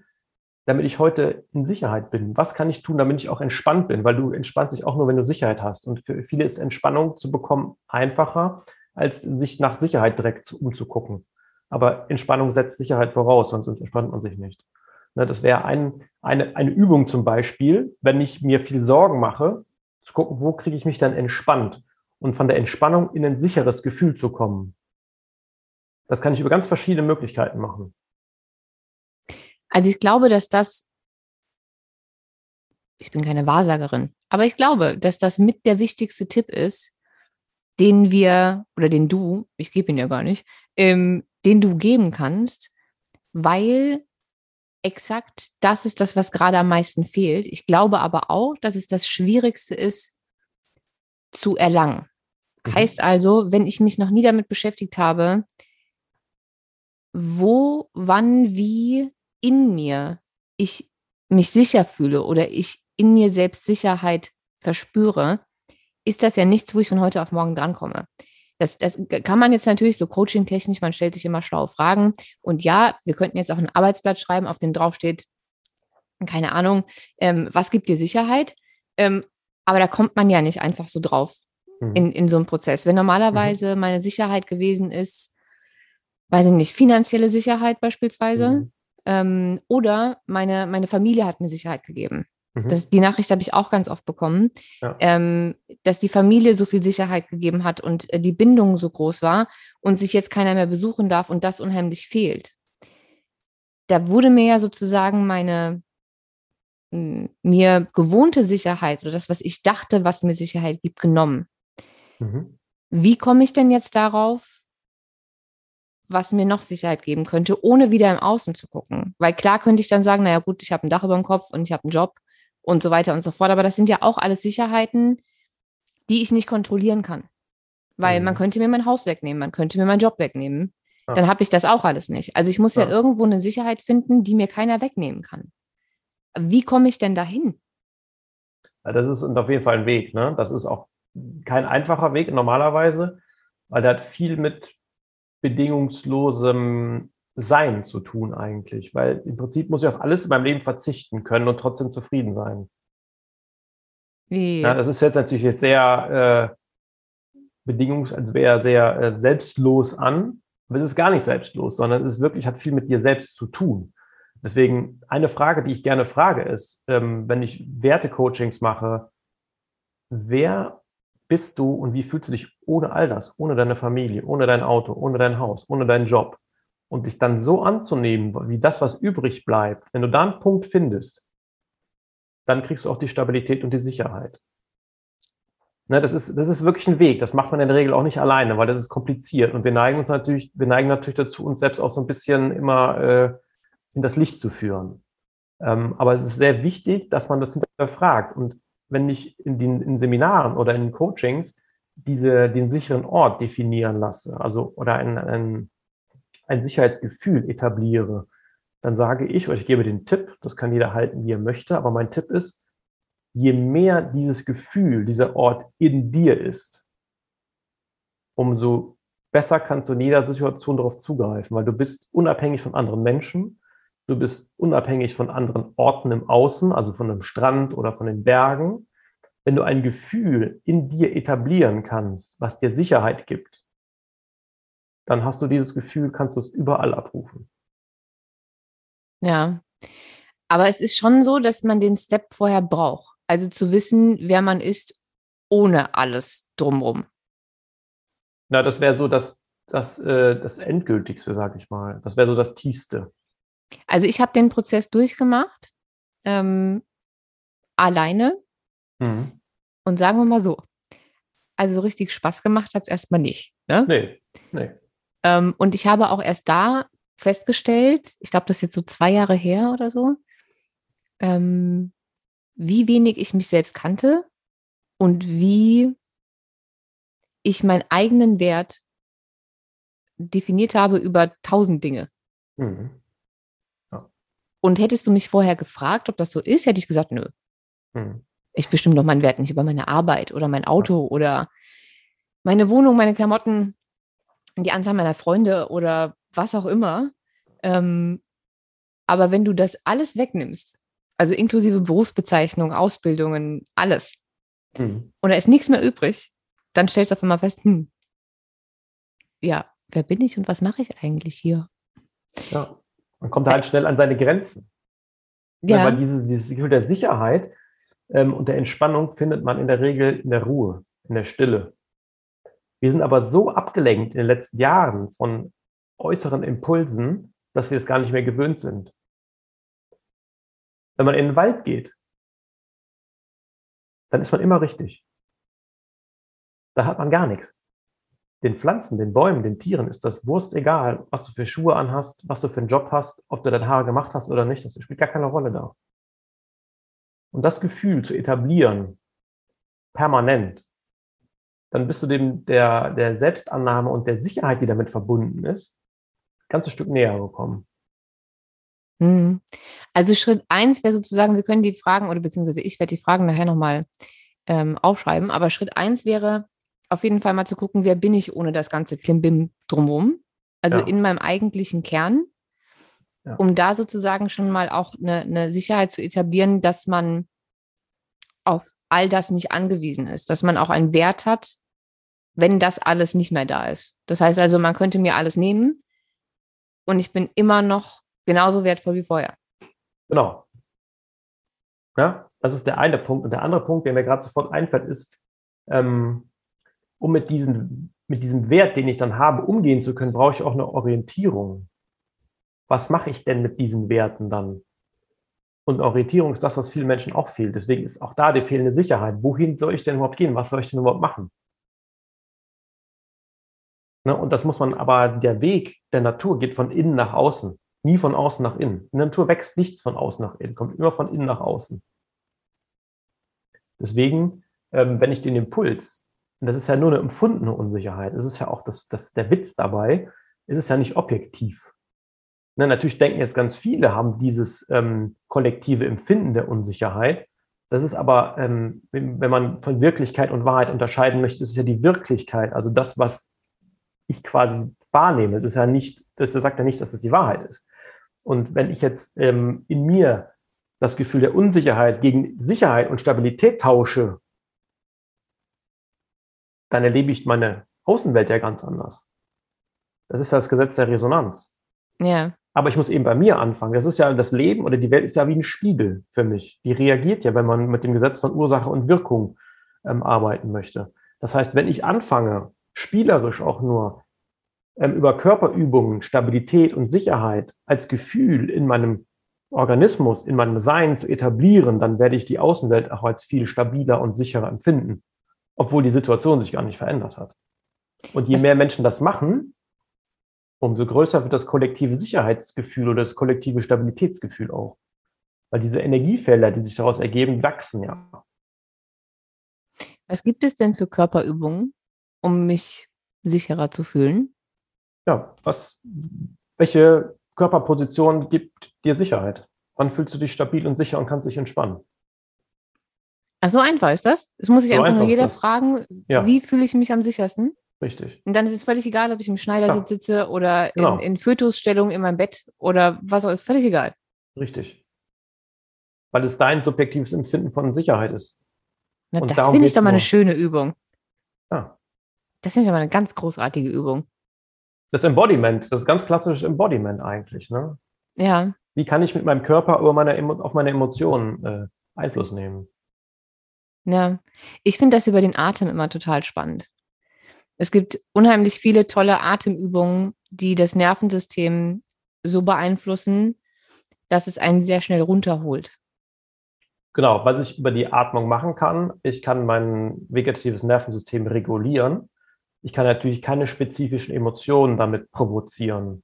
[SPEAKER 1] damit ich heute in Sicherheit bin? Was kann ich tun, damit ich auch entspannt bin? Weil du entspannst dich auch nur, wenn du Sicherheit hast. Und für viele ist Entspannung zu bekommen einfacher, als sich nach Sicherheit direkt umzugucken. Aber Entspannung setzt Sicherheit voraus, sonst entspannt man sich nicht. Ne, das wäre ein, eine, eine Übung zum Beispiel, wenn ich mir viel Sorgen mache, zu gucken, wo kriege ich mich dann entspannt und von der Entspannung in ein sicheres Gefühl zu kommen. Das kann ich über ganz verschiedene Möglichkeiten machen.
[SPEAKER 2] Also ich glaube, dass das, ich bin keine Wahrsagerin, aber ich glaube, dass das mit der wichtigste Tipp ist, den wir, oder den du, ich gebe ihn ja gar nicht, ähm, den du geben kannst, weil exakt das ist das, was gerade am meisten fehlt. Ich glaube aber auch, dass es das Schwierigste ist, zu erlangen. Mhm. Heißt also, wenn ich mich noch nie damit beschäftigt habe, wo, wann, wie in mir ich mich sicher fühle oder ich in mir selbst Sicherheit verspüre, ist das ja nichts, wo ich von heute auf morgen drankomme. Das, das kann man jetzt natürlich so coaching-technisch, man stellt sich immer schlaue Fragen. Und ja, wir könnten jetzt auch ein Arbeitsblatt schreiben, auf dem draufsteht, keine Ahnung, ähm, was gibt dir Sicherheit? Ähm, aber da kommt man ja nicht einfach so drauf mhm. in, in so einem Prozess. Wenn normalerweise mhm. meine Sicherheit gewesen ist, weiß ich nicht, finanzielle Sicherheit beispielsweise, mhm. Ähm, oder meine, meine Familie hat mir Sicherheit gegeben. Mhm. Das, die Nachricht habe ich auch ganz oft bekommen, ja. ähm, dass die Familie so viel Sicherheit gegeben hat und äh, die Bindung so groß war und sich jetzt keiner mehr besuchen darf und das unheimlich fehlt. Da wurde mir ja sozusagen meine mir gewohnte Sicherheit oder das, was ich dachte, was mir Sicherheit gibt, genommen. Mhm. Wie komme ich denn jetzt darauf, was mir noch Sicherheit geben könnte, ohne wieder im Außen zu gucken? Weil klar könnte ich dann sagen, naja gut, ich habe ein Dach über dem Kopf und ich habe einen Job und so weiter und so fort. Aber das sind ja auch alles Sicherheiten, die ich nicht kontrollieren kann. Weil mhm. man könnte mir mein Haus wegnehmen, man könnte mir meinen Job wegnehmen. Ja. Dann habe ich das auch alles nicht. Also ich muss ja. ja irgendwo eine Sicherheit finden, die mir keiner wegnehmen kann. Wie komme ich denn dahin?
[SPEAKER 1] Ja, das ist auf jeden Fall ein Weg. Ne? Das ist auch kein einfacher Weg normalerweise, weil der hat viel mit bedingungslosem sein zu tun eigentlich, weil im Prinzip muss ich auf alles in meinem Leben verzichten können und trotzdem zufrieden sein. Wie? Ja, das ist jetzt natürlich jetzt sehr äh, bedingungs-, also wäre sehr äh, selbstlos an, aber es ist gar nicht selbstlos, sondern es ist wirklich, hat viel mit dir selbst zu tun. Deswegen eine Frage, die ich gerne frage, ist, ähm, wenn ich Wertecoachings mache, wer bist du und wie fühlst du dich ohne all das, ohne deine Familie, ohne dein Auto, ohne dein Haus, ohne deinen Job? und dich dann so anzunehmen, wie das, was übrig bleibt, wenn du da einen Punkt findest, dann kriegst du auch die Stabilität und die Sicherheit. Ne, das, ist, das ist wirklich ein Weg. Das macht man in der Regel auch nicht alleine, weil das ist kompliziert. Und wir neigen uns natürlich, wir neigen natürlich dazu, uns selbst auch so ein bisschen immer äh, in das Licht zu führen. Ähm, aber es ist sehr wichtig, dass man das hinterfragt. Und wenn ich in den in Seminaren oder in Coachings diese, den sicheren Ort definieren lasse, also oder ein, ein ein Sicherheitsgefühl etabliere, dann sage ich, oder ich gebe den Tipp, das kann jeder halten, wie er möchte, aber mein Tipp ist, je mehr dieses Gefühl, dieser Ort in dir ist, umso besser kannst du in jeder Situation darauf zugreifen, weil du bist unabhängig von anderen Menschen, Du bist unabhängig von anderen Orten im Außen, also von einem Strand oder von den Bergen. Wenn du ein Gefühl in dir etablieren kannst, was dir Sicherheit gibt, dann hast du dieses Gefühl, kannst du es überall abrufen.
[SPEAKER 2] Ja. Aber es ist schon so, dass man den Step vorher braucht. Also zu wissen, wer man ist, ohne alles drumherum.
[SPEAKER 1] Na, das wäre so das, das, äh, das Endgültigste, sag ich mal. Das wäre so das Tiefste.
[SPEAKER 2] Also ich habe den Prozess durchgemacht, ähm, alleine. Mhm. Und sagen wir mal so, also so richtig Spaß gemacht hat es erstmal nicht. Ne?
[SPEAKER 1] Nee, nee.
[SPEAKER 2] Ähm, und ich habe auch erst da festgestellt, ich glaube, das ist jetzt so zwei Jahre her oder so, ähm, wie wenig ich mich selbst kannte und wie ich meinen eigenen Wert definiert habe über tausend Dinge. Mhm. Und hättest du mich vorher gefragt, ob das so ist, hätte ich gesagt, nö. Mhm. Ich bestimme doch meinen Wert nicht über meine Arbeit oder mein Auto ja. oder meine Wohnung, meine Klamotten, die Anzahl meiner Freunde oder was auch immer. Ähm, aber wenn du das alles wegnimmst, also inklusive Berufsbezeichnung, Ausbildungen, alles, mhm. und da ist nichts mehr übrig, dann stellst du auf einmal fest, hm, ja, wer bin ich und was mache ich eigentlich hier?
[SPEAKER 1] Ja, man kommt halt schnell an seine Grenzen. Ja. Weil dieses, dieses Gefühl der Sicherheit ähm, und der Entspannung findet man in der Regel in der Ruhe, in der Stille. Wir sind aber so abgelenkt in den letzten Jahren von äußeren Impulsen, dass wir es gar nicht mehr gewöhnt sind. Wenn man in den Wald geht, dann ist man immer richtig. Da hat man gar nichts. Den Pflanzen, den Bäumen, den Tieren ist das Wurst egal, was du für Schuhe anhast, was du für einen Job hast, ob du deine Haare gemacht hast oder nicht. Das spielt gar keine Rolle da. Und das Gefühl zu etablieren, permanent, dann bist du dem der, der Selbstannahme und der Sicherheit, die damit verbunden ist, ein ganzes Stück näher gekommen.
[SPEAKER 2] Mhm. Also Schritt eins wäre sozusagen, wir können die Fragen, oder beziehungsweise ich werde die Fragen nachher nochmal ähm, aufschreiben, aber Schritt eins wäre auf jeden Fall mal zu gucken, wer bin ich ohne das ganze Klimbim drumherum. Also ja. in meinem eigentlichen Kern, ja. um da sozusagen schon mal auch eine, eine Sicherheit zu etablieren, dass man auf all das nicht angewiesen ist, dass man auch einen Wert hat, wenn das alles nicht mehr da ist. Das heißt also, man könnte mir alles nehmen und ich bin immer noch genauso wertvoll wie vorher.
[SPEAKER 1] Genau. Ja, das ist der eine Punkt. Und der andere Punkt, der mir gerade sofort einfällt, ist, ähm, um mit, diesen, mit diesem Wert, den ich dann habe, umgehen zu können, brauche ich auch eine Orientierung. Was mache ich denn mit diesen Werten dann? Und Orientierung ist das, was vielen Menschen auch fehlt. Deswegen ist auch da die fehlende Sicherheit. Wohin soll ich denn überhaupt gehen? Was soll ich denn überhaupt machen? Ne? Und das muss man aber, der Weg der Natur geht von innen nach außen nie von außen nach innen. In der Natur wächst nichts von außen nach innen, kommt immer von innen nach außen. Deswegen, ähm, wenn ich den Impuls, und das ist ja nur eine empfundene Unsicherheit, es ist ja auch das, das, der Witz dabei, ist es ja nicht objektiv. Ne, natürlich denken jetzt ganz viele, haben dieses ähm, kollektive Empfinden der Unsicherheit. Das ist aber, ähm, wenn man von Wirklichkeit und Wahrheit unterscheiden möchte, ist es ja die Wirklichkeit, also das, was ich quasi wahrnehme. Es ist ja nicht, das sagt ja nicht, dass es die Wahrheit ist. Und wenn ich jetzt ähm, in mir das Gefühl der Unsicherheit gegen Sicherheit und Stabilität tausche, dann erlebe ich meine Außenwelt ja ganz anders. Das ist das Gesetz der Resonanz.
[SPEAKER 2] Ja.
[SPEAKER 1] Aber ich muss eben bei mir anfangen. Das ist ja das Leben oder die Welt ist ja wie ein Spiegel für mich. Die reagiert ja, wenn man mit dem Gesetz von Ursache und Wirkung ähm, arbeiten möchte. Das heißt, wenn ich anfange, spielerisch auch nur ähm, über Körperübungen Stabilität und Sicherheit als Gefühl in meinem Organismus, in meinem Sein zu etablieren, dann werde ich die Außenwelt auch als viel stabiler und sicherer empfinden, obwohl die Situation sich gar nicht verändert hat. Und je mehr Menschen das machen, umso größer wird das kollektive Sicherheitsgefühl oder das kollektive Stabilitätsgefühl auch. Weil diese Energiefelder, die sich daraus ergeben, wachsen ja.
[SPEAKER 2] Was gibt es denn für Körperübungen, um mich sicherer zu fühlen?
[SPEAKER 1] ja, was, welche Körperposition gibt dir Sicherheit? Wann fühlst du dich stabil und sicher und kannst dich entspannen?
[SPEAKER 2] Ach, so einfach ist das? Es muss sich so einfach nur jeder fragen, ja. wie fühle ich mich am sichersten?
[SPEAKER 1] Richtig.
[SPEAKER 2] Und dann ist es völlig egal, ob ich im Schneidersitz ja. sitze oder genau. in, in Fötusstellung in meinem Bett oder was auch immer, völlig egal.
[SPEAKER 1] Richtig. Weil es dein subjektives Empfinden von Sicherheit ist.
[SPEAKER 2] Na,
[SPEAKER 1] Und
[SPEAKER 2] das finde ich doch mal eine schöne Übung.
[SPEAKER 1] Ja.
[SPEAKER 2] Das finde ich aber eine ganz großartige Übung.
[SPEAKER 1] Das Embodiment, das ist ganz klassisches Embodiment eigentlich. Ne?
[SPEAKER 2] Ja,
[SPEAKER 1] Wie kann ich mit meinem Körper über meine, auf meine Emotionen äh, Einfluss nehmen?
[SPEAKER 2] Ja. Ich finde das über den Atem immer total spannend. Es gibt unheimlich viele tolle Atemübungen, die das Nervensystem so beeinflussen, dass es einen sehr schnell runterholt.
[SPEAKER 1] Genau, was ich über die Atmung machen kann, ich kann mein vegetatives Nervensystem regulieren. Ich kann natürlich keine spezifischen Emotionen damit provozieren.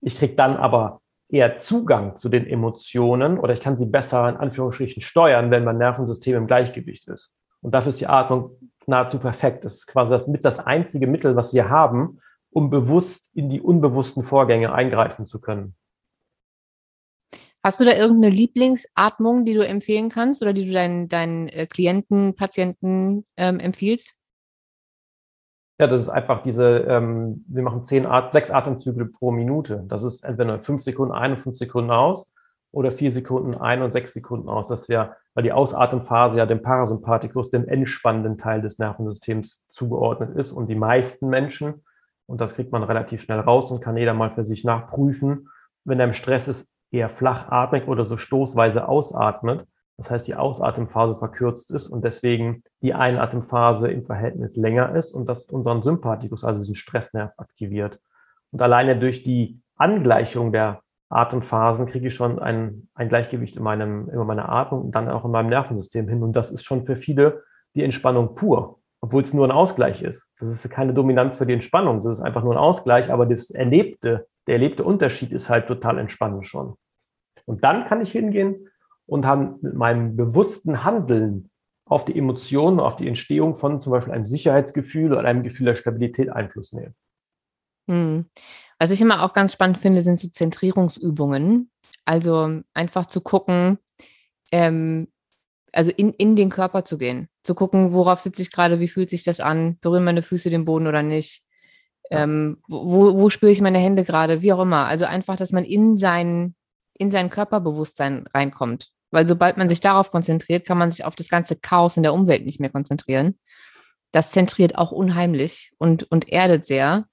[SPEAKER 1] Ich kriege dann aber eher Zugang zu den Emotionen oder ich kann sie besser in Anführungsstrichen steuern, wenn mein Nervensystem im Gleichgewicht ist. Und dafür ist die Atmung nahezu perfekt. Das ist quasi das, mit das einzige Mittel, was wir haben, um bewusst in die unbewussten Vorgänge eingreifen zu können.
[SPEAKER 2] Hast du da irgendeine Lieblingsatmung, die du empfehlen kannst oder die du deinen, deinen äh, Klienten, Patienten ähm, empfiehlst?
[SPEAKER 1] Ja, das ist einfach diese, ähm, wir machen zehn At sechs Atemzüge pro Minute. Das ist entweder fünf Sekunden ein und fünf Sekunden aus oder vier Sekunden ein und sechs Sekunden aus. Das wäre, weil die Ausatemphase ja dem Parasympathikus, dem entspannenden Teil des Nervensystems zugeordnet ist. Und die meisten Menschen, und das kriegt man relativ schnell raus und kann jeder mal für sich nachprüfen, wenn er im Stress ist, eher flach atmet oder so stoßweise ausatmet. Das heißt, die Ausatemphase verkürzt ist und deswegen die Einatemphase im Verhältnis länger ist und das unseren Sympathikus, also diesen Stressnerv, aktiviert. Und alleine durch die Angleichung der Atemphasen kriege ich schon ein, ein Gleichgewicht in, meinem, in meiner Atmung und dann auch in meinem Nervensystem hin. Und das ist schon für viele die Entspannung pur, obwohl es nur ein Ausgleich ist. Das ist keine Dominanz für die Entspannung, das ist einfach nur ein Ausgleich, aber das Erlebte, der erlebte Unterschied ist halt total entspannend schon. Und dann kann ich hingehen und haben mit meinem bewussten Handeln auf die Emotionen, auf die Entstehung von zum Beispiel einem Sicherheitsgefühl oder einem Gefühl der Stabilität Einfluss nehmen.
[SPEAKER 2] Hm. Was ich immer auch ganz spannend finde, sind so Zentrierungsübungen. Also einfach zu gucken, ähm, also in, in den Körper zu gehen, zu gucken, worauf sitze ich gerade, wie fühlt sich das an, berühren meine Füße den Boden oder nicht,
[SPEAKER 1] Ja.
[SPEAKER 2] ähm, wo, wo spüre ich meine Hände gerade, wie auch immer. Also einfach, dass man in sein, in sein Körperbewusstsein reinkommt. Weil sobald man sich darauf konzentriert, kann man sich auf das ganze Chaos in der Umwelt nicht mehr konzentrieren. Das zentriert auch unheimlich und, und erdet sehr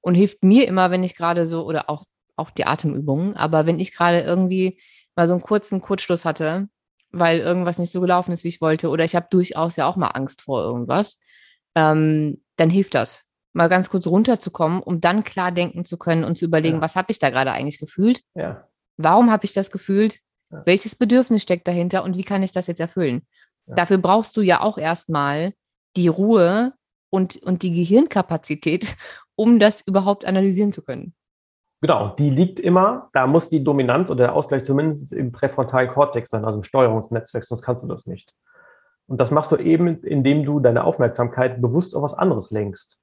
[SPEAKER 2] und hilft mir immer, wenn ich gerade so, oder auch, auch die Atemübungen, aber wenn ich gerade irgendwie mal so einen kurzen Kurzschluss hatte, weil irgendwas nicht so gelaufen ist, wie ich wollte, oder ich habe durchaus ja auch mal Angst vor irgendwas, ähm, dann hilft das, mal ganz kurz runterzukommen, um dann klar denken zu können und zu überlegen,
[SPEAKER 1] Ja.
[SPEAKER 2] was habe ich da gerade eigentlich gefühlt?
[SPEAKER 1] Ja,
[SPEAKER 2] Warum habe ich das gefühlt?
[SPEAKER 1] Ja.
[SPEAKER 2] Welches Bedürfnis steckt dahinter und wie kann ich das jetzt erfüllen?
[SPEAKER 1] Ja.
[SPEAKER 2] Dafür brauchst du ja auch erstmal die Ruhe und, und die Gehirnkapazität, um das überhaupt analysieren zu können.
[SPEAKER 1] genau. Die liegt immer, da muss die Dominanz oder der Ausgleich zumindest im präfrontalen Kortex sein, also im Steuerungsnetzwerk, sonst kannst du das nicht. Und das machst du eben, indem du deine Aufmerksamkeit bewusst auf was anderes lenkst.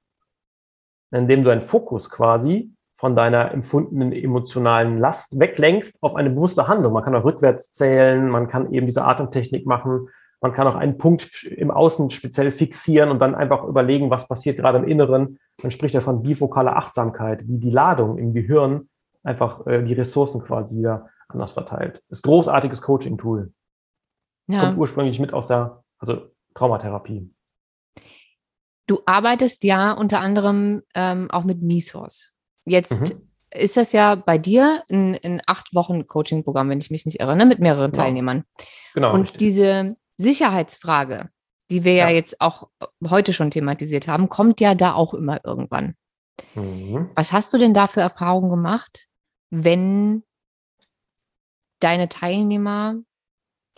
[SPEAKER 1] Indem du einen Fokus quasi von deiner empfundenen emotionalen Last weglenkst auf eine bewusste Handlung. Man kann auch rückwärts zählen, man kann eben diese Atemtechnik machen, man kann auch einen Punkt im Außen speziell fixieren und dann einfach überlegen, was passiert gerade im Inneren. Man spricht ja von bifokaler Achtsamkeit, wie die Ladung im Gehirn einfach äh, die Ressourcen quasi wieder anders verteilt. Ist großartiges Coaching-Tool.
[SPEAKER 2] Ja.
[SPEAKER 1] Kommt ursprünglich mit aus der also Traumatherapie.
[SPEAKER 2] Du arbeitest ja unter anderem ähm, auch mit Misos. Jetzt
[SPEAKER 1] Mhm.
[SPEAKER 2] ist das ja bei dir ein, ein acht Wochen Coaching-Programm, wenn ich mich nicht irre, ne? mit mehreren
[SPEAKER 1] Genau.
[SPEAKER 2] Teilnehmern.
[SPEAKER 1] Genau.
[SPEAKER 2] Und
[SPEAKER 1] richtig.
[SPEAKER 2] diese Sicherheitsfrage, die wir ja.
[SPEAKER 1] Ja.
[SPEAKER 2] jetzt auch heute schon thematisiert haben, kommt ja da auch immer irgendwann.
[SPEAKER 1] Mhm.
[SPEAKER 2] Was hast du denn da für Erfahrungen gemacht, wenn deine Teilnehmer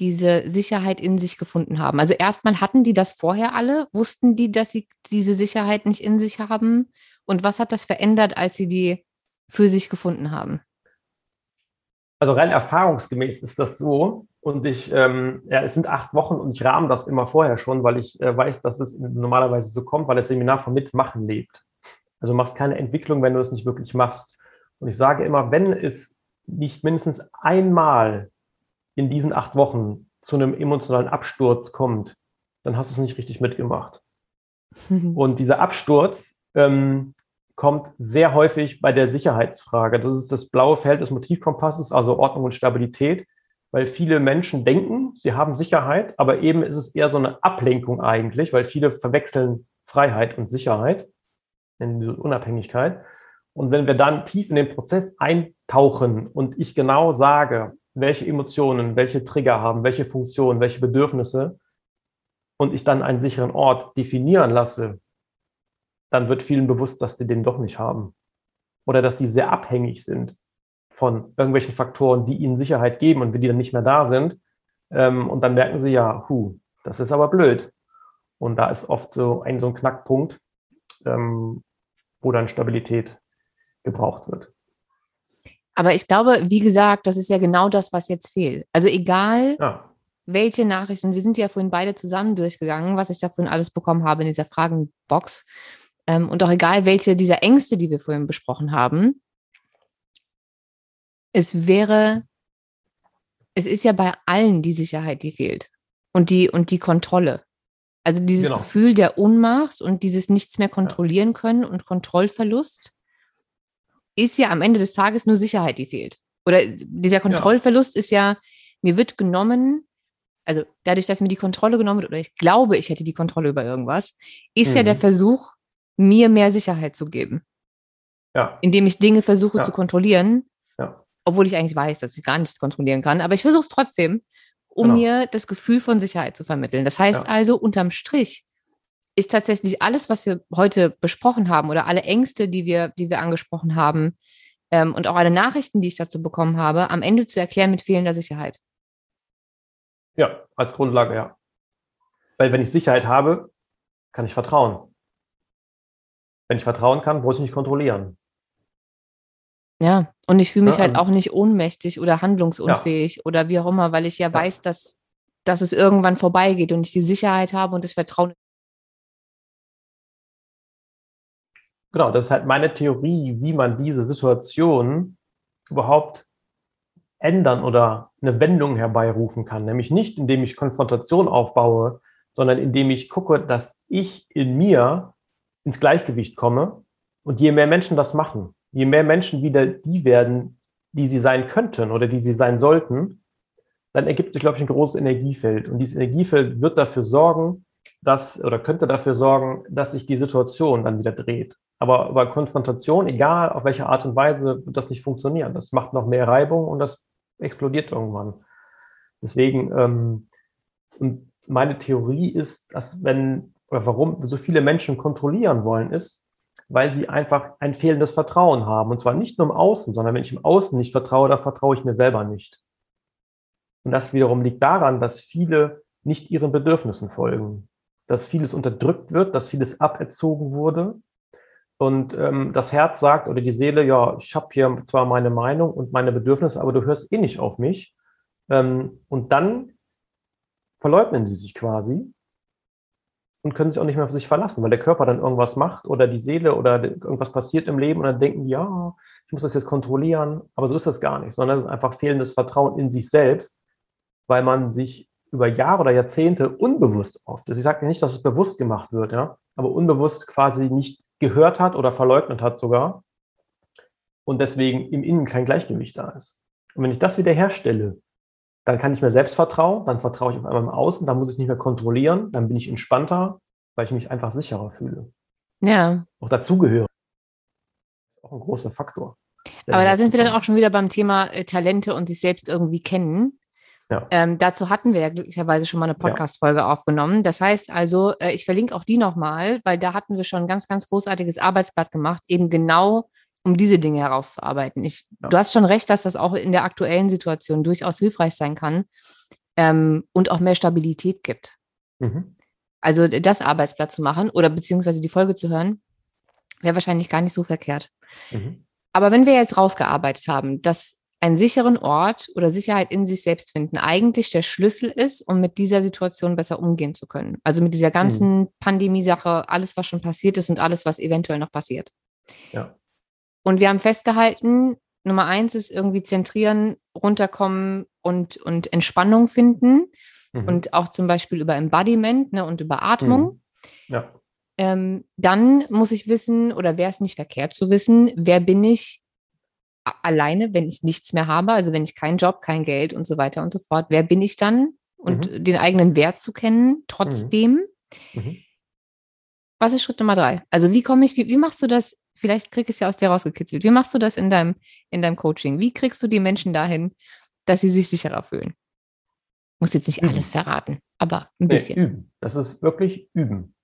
[SPEAKER 2] diese Sicherheit in sich gefunden haben? Also erstmal hatten die das vorher alle? Wussten die, dass sie diese Sicherheit nicht in sich haben? Und was hat das verändert, als sie die für sich gefunden haben?
[SPEAKER 1] Also rein erfahrungsgemäß ist das so. Und ich, ähm, ja, es sind acht Wochen und ich rahme das immer vorher schon, weil ich äh, weiß, dass es normalerweise so kommt, weil das Seminar vom Mitmachen lebt. Also du machst keine Entwicklung, wenn du es nicht wirklich machst. Und ich sage immer, wenn es nicht mindestens einmal in diesen acht Wochen zu einem emotionalen Absturz kommt, dann hast du es nicht richtig mitgemacht. Und dieser Absturz, ähm, kommt sehr häufig bei der Sicherheitsfrage. Das ist das blaue Feld des Motivkompasses, also Ordnung und Stabilität, weil viele Menschen denken, sie haben Sicherheit, aber eben ist es eher so eine Ablenkung eigentlich, weil viele verwechseln Freiheit und Sicherheit in diese Unabhängigkeit. Und wenn wir dann tief in den Prozess eintauchen und ich genau sage, welche Emotionen, welche Trigger haben, welche Funktionen, welche Bedürfnisse und ich dann einen sicheren Ort definieren lasse, dann wird vielen bewusst, dass sie den doch nicht haben. Oder dass die sehr abhängig sind von irgendwelchen Faktoren, die ihnen Sicherheit geben und wenn die dann nicht mehr da sind. Ähm, und dann merken sie ja, hu, das ist aber blöd. Und da ist oft so ein, so ein Knackpunkt, ähm, wo dann Stabilität gebraucht wird.
[SPEAKER 2] Aber ich glaube, wie gesagt, das ist ja genau das, was jetzt fehlt. Also egal, ja. welche Nachrichten, wir sind ja vorhin beide zusammen durchgegangen, was ich da vorhin alles bekommen habe in dieser Fragenbox. Ähm, und auch egal, welche dieser Ängste, die wir vorhin besprochen haben, es wäre, es ist ja bei allen die Sicherheit, die fehlt. Und die, und die Kontrolle. Also dieses genau. Gefühl der Ohnmacht und dieses nichts mehr kontrollieren können und Kontrollverlust ist ja am Ende des Tages nur Sicherheit, die fehlt. Oder dieser Kontrollverlust ja. ist ja, mir wird genommen, also dadurch, dass mir die Kontrolle genommen wird, oder ich glaube, ich hätte die Kontrolle über irgendwas, ist mhm. ja der mhm. Versuch, mir mehr Sicherheit zu geben. Ja. Indem ich Dinge versuche ja. zu kontrollieren, ja. obwohl ich eigentlich weiß, dass ich gar nichts kontrollieren kann. Aber ich versuche es trotzdem, um genau. mir das Gefühl von Sicherheit zu vermitteln. Das heißt also, unterm Strich ist tatsächlich alles, was wir heute besprochen haben oder alle Ängste, die wir, die wir angesprochen haben ähm, und auch alle Nachrichten, die ich dazu bekommen habe, am Ende zu erklären mit fehlender Sicherheit.
[SPEAKER 1] Ja, als Grundlage, ja. Weil wenn ich Sicherheit habe, kann ich vertrauen. Wenn ich vertrauen kann, muss ich nicht kontrollieren.
[SPEAKER 2] Ja, und ich fühle mich ja, halt also, auch nicht ohnmächtig oder handlungsunfähig ja. oder wie auch immer, weil ich ja, ja, weiß, dass, dass es irgendwann vorbeigeht und ich die Sicherheit habe und das Vertrauen.
[SPEAKER 1] Genau, das ist halt meine Theorie, wie man diese Situation überhaupt ändern oder eine Wendung herbeirufen kann. Nämlich nicht, indem ich Konfrontation aufbaue, sondern indem ich gucke, dass ich in mir ins Gleichgewicht komme. Und je mehr Menschen das machen, je mehr Menschen wieder die werden, die sie sein könnten oder die sie sein sollten, dann ergibt sich, glaube ich, ein großes Energiefeld. Und dieses Energiefeld wird dafür sorgen, dass oder könnte dafür sorgen, dass sich die Situation dann wieder dreht. Aber bei Konfrontation, egal auf welche Art und Weise, wird das nicht funktionieren. Das macht noch mehr Reibung und das explodiert irgendwann. Deswegen, ähm, und meine Theorie ist, dass wenn oder warum so viele Menschen kontrollieren wollen, ist, weil sie einfach ein fehlendes Vertrauen haben. Und zwar nicht nur im Außen, sondern wenn ich im Außen nicht vertraue, dann vertraue ich mir selber nicht. Und das wiederum liegt daran, dass viele nicht ihren Bedürfnissen folgen, dass vieles unterdrückt wird, dass vieles aberzogen wurde. Und ähm, das Herz sagt oder die Seele, ja, ich habe hier zwar meine Meinung und meine Bedürfnisse, aber du hörst eh nicht auf mich. Ähm, und dann verleugnen sie sich quasi und können sich auch nicht mehr auf sich verlassen, weil der Körper dann irgendwas macht oder die Seele oder irgendwas passiert im Leben und dann denken, ja, ich muss das jetzt kontrollieren, aber so ist das gar nicht, sondern es ist einfach fehlendes Vertrauen in sich selbst, weil man sich über Jahre oder Jahrzehnte unbewusst oft, also ich sage nicht, dass es bewusst gemacht wird, ja, aber unbewusst quasi nicht gehört hat oder verleugnet hat sogar und deswegen im Innen kein Gleichgewicht da ist. Und wenn ich das wieder herstelle, dann kann ich mir selbst vertrauen, dann vertraue ich auf einmal im Außen, dann muss ich nicht mehr kontrollieren, dann bin ich entspannter, weil ich mich einfach sicherer fühle.
[SPEAKER 2] Ja.
[SPEAKER 1] Auch dazugehöre. Auch ein großer Faktor.
[SPEAKER 2] Aber da sind wir dann auch schon wieder beim Thema äh, Talente und sich selbst irgendwie kennen. Ja. Ähm, dazu hatten wir ja glücklicherweise schon mal eine Podcast-Folge ja. aufgenommen. Das heißt also, äh, ich verlinke auch die nochmal, weil da hatten wir schon ein ganz, ganz großartiges Arbeitsblatt gemacht, eben genau um diese Dinge herauszuarbeiten. Ich, ja. Du hast schon recht, dass das auch in der aktuellen Situation durchaus hilfreich sein kann ähm, und auch mehr Stabilität gibt. Mhm. Also das Arbeitsblatt zu machen oder beziehungsweise die Folge zu hören, wäre wahrscheinlich gar nicht so verkehrt. Mhm. Aber wenn wir jetzt rausgearbeitet haben, dass einen sicheren Ort oder Sicherheit in sich selbst finden eigentlich der Schlüssel ist, um mit dieser Situation besser umgehen zu können. Also mit dieser ganzen mhm. Pandemie-Sache, alles, was schon passiert ist und alles, was eventuell noch passiert. Ja. Und wir haben festgehalten, Nummer eins ist irgendwie zentrieren, runterkommen und, und Entspannung finden. Mhm. Und auch zum Beispiel über Embodiment ne, und über Atmung. Mhm. Ja. ähm, dann muss ich wissen, oder wäre es nicht verkehrt zu wissen, wer bin ich alleine, wenn ich nichts mehr habe, also wenn ich keinen Job, kein Geld und so weiter und so fort, wer bin ich dann? Und mhm. den eigenen Wert zu kennen, trotzdem. Mhm. mhm. Was ist Schritt Nummer drei? Also wie komme ich, wie, wie machst du das? Vielleicht krieg ich es ja aus dir rausgekitzelt. Wie machst du das in deinem, in deinem Coaching? Wie kriegst du die Menschen dahin, dass sie sich sicherer fühlen? Muss jetzt nicht alles verraten, aber ein bisschen.
[SPEAKER 1] Nee, üben. Das ist wirklich üben.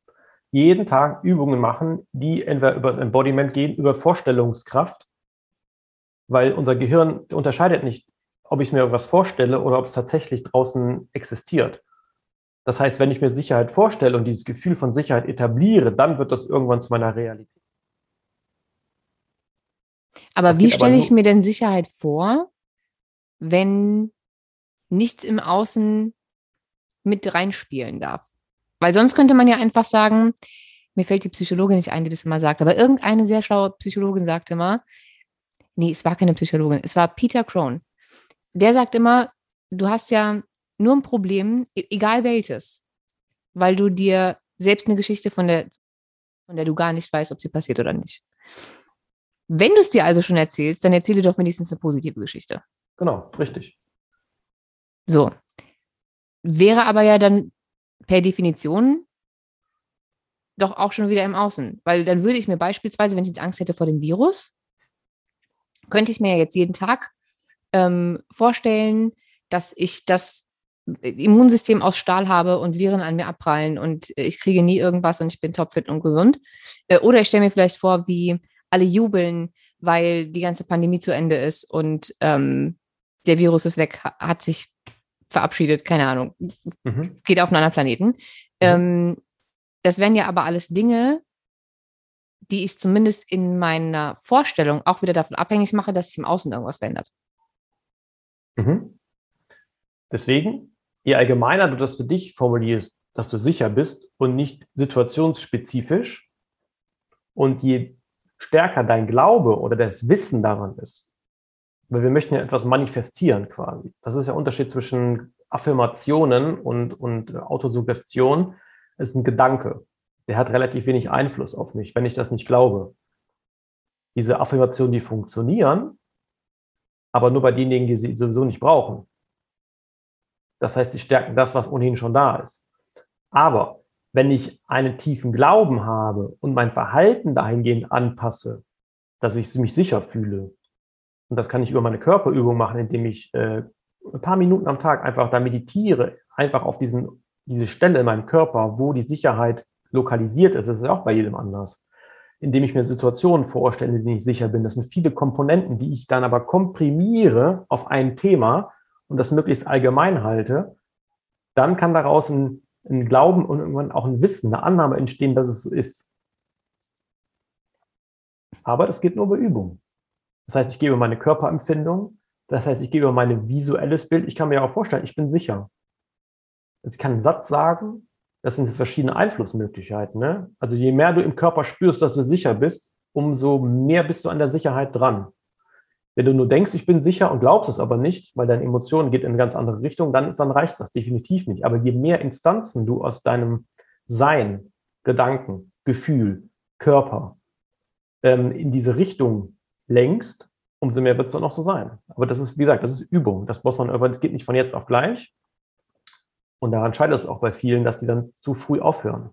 [SPEAKER 1] Jeden Tag Übungen machen, die entweder über Embodiment gehen, über Vorstellungskraft, weil unser Gehirn unterscheidet nicht, ob ich mir irgendwas vorstelle oder ob es tatsächlich draußen existiert. Das heißt, wenn ich mir Sicherheit vorstelle und dieses Gefühl von Sicherheit etabliere, dann wird das irgendwann zu meiner Realität.
[SPEAKER 2] Aber das wie stelle ich mir denn Sicherheit vor, wenn nichts im Außen mit reinspielen darf? Weil sonst könnte man ja einfach sagen, mir fällt die Psychologin nicht ein, die das immer sagt, aber irgendeine sehr schlaue Psychologin sagte immer, nee, es war keine Psychologin, es war Peter Crone. Der sagt immer, du hast ja nur ein Problem, e-, egal welches, weil du dir selbst eine Geschichte von der, von der du gar nicht weißt, ob sie passiert oder nicht. Wenn du es dir also schon erzählst, dann erzähle doch wenigstens eine positive Geschichte.
[SPEAKER 1] Genau, richtig.
[SPEAKER 2] So. Wäre aber ja dann per Definition doch auch schon wieder im Außen. Weil dann würde ich mir beispielsweise, wenn ich jetzt Angst hätte vor dem Virus, könnte ich mir ja jetzt jeden Tag ähm, vorstellen, dass ich das Immunsystem aus Stahl habe und Viren an mir abprallen und äh, ich kriege nie irgendwas und ich bin topfit und gesund. Äh, oder ich stelle mir vielleicht vor, wie alle jubeln, weil die ganze Pandemie zu Ende ist und ähm, der Virus ist weg, hat sich verabschiedet, keine Ahnung, mhm. geht auf einen anderen Planeten. Mhm. Ähm, das wären ja aber alles Dinge, die ich zumindest in meiner Vorstellung auch wieder davon abhängig mache, dass sich im Außen irgendwas verändert.
[SPEAKER 1] Mhm. Deswegen, je allgemeiner du das für dich formulierst, dass du sicher bist und nicht situationsspezifisch und je stärker dein Glaube oder das Wissen daran ist, weil wir möchten ja etwas manifestieren quasi. Das ist der Unterschied zwischen Affirmationen und, und Autosuggestion, ist ein Gedanke. Der hat relativ wenig Einfluss auf mich, wenn ich das nicht glaube. Diese Affirmationen, die funktionieren, aber nur bei denjenigen, die sie sowieso nicht brauchen. Das heißt, sie stärken das, was ohnehin schon da ist. Aber wenn ich einen tiefen Glauben habe und mein Verhalten dahingehend anpasse, dass ich mich sicher fühle, und das kann ich über meine Körperübung machen, indem ich äh, ein paar Minuten am Tag einfach da meditiere, einfach auf diesen, diese Stelle in meinem Körper, wo die Sicherheit lokalisiert ist. Das ist ja auch bei jedem anders. Indem ich mir Situationen vorstelle, in denen ich sicher bin. Das sind viele Komponenten, die ich dann aber komprimiere auf ein Thema und das möglichst allgemein halte. Dann kann daraus ein, ein Glauben und irgendwann auch ein Wissen, eine Annahme entstehen, dass es so ist. Aber das geht nur über Übung. Das heißt, ich gebe meine Körperempfindung, das heißt, ich gebe mein visuelles Bild. Ich kann mir auch vorstellen, ich bin sicher. Also ich kann einen Satz sagen, das sind jetzt verschiedene Einflussmöglichkeiten. Ne? Also je mehr du im Körper spürst, dass du sicher bist, umso mehr bist du an der Sicherheit dran. Wenn du nur denkst, ich bin sicher und glaubst es aber nicht, weil deine Emotion geht in eine ganz andere Richtung, dann, ist, dann reicht das definitiv nicht. Aber je mehr Instanzen du aus deinem Sein, Gedanken, Gefühl, Körper ähm, in diese Richtung lenkst, umso mehr wird es dann auch so sein. Aber das ist, wie gesagt, das ist Übung. Das muss man, aber das geht nicht von jetzt auf gleich. Und daran scheitert es auch bei vielen, dass sie dann zu früh aufhören.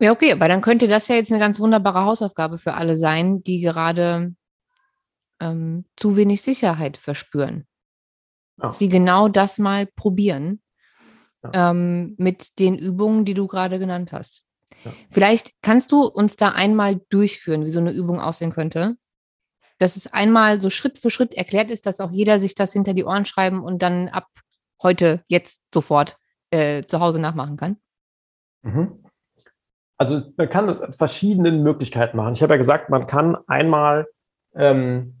[SPEAKER 2] Ja, okay, aber dann könnte das ja jetzt eine ganz wunderbare Hausaufgabe für alle sein, die gerade ähm, zu wenig Sicherheit verspüren. Ja. Sie genau das mal probieren ja. ähm, mit den Übungen, die du gerade genannt hast. Ja. Vielleicht kannst du uns da einmal durchführen, wie so eine Übung aussehen könnte. Dass es einmal so Schritt für Schritt erklärt ist, dass auch jeder sich das hinter die Ohren schreiben und dann ab heute, jetzt sofort äh, zu Hause nachmachen kann?
[SPEAKER 1] Mhm. Also man kann das verschiedenen Möglichkeiten machen. Ich habe ja gesagt, man kann einmal ähm,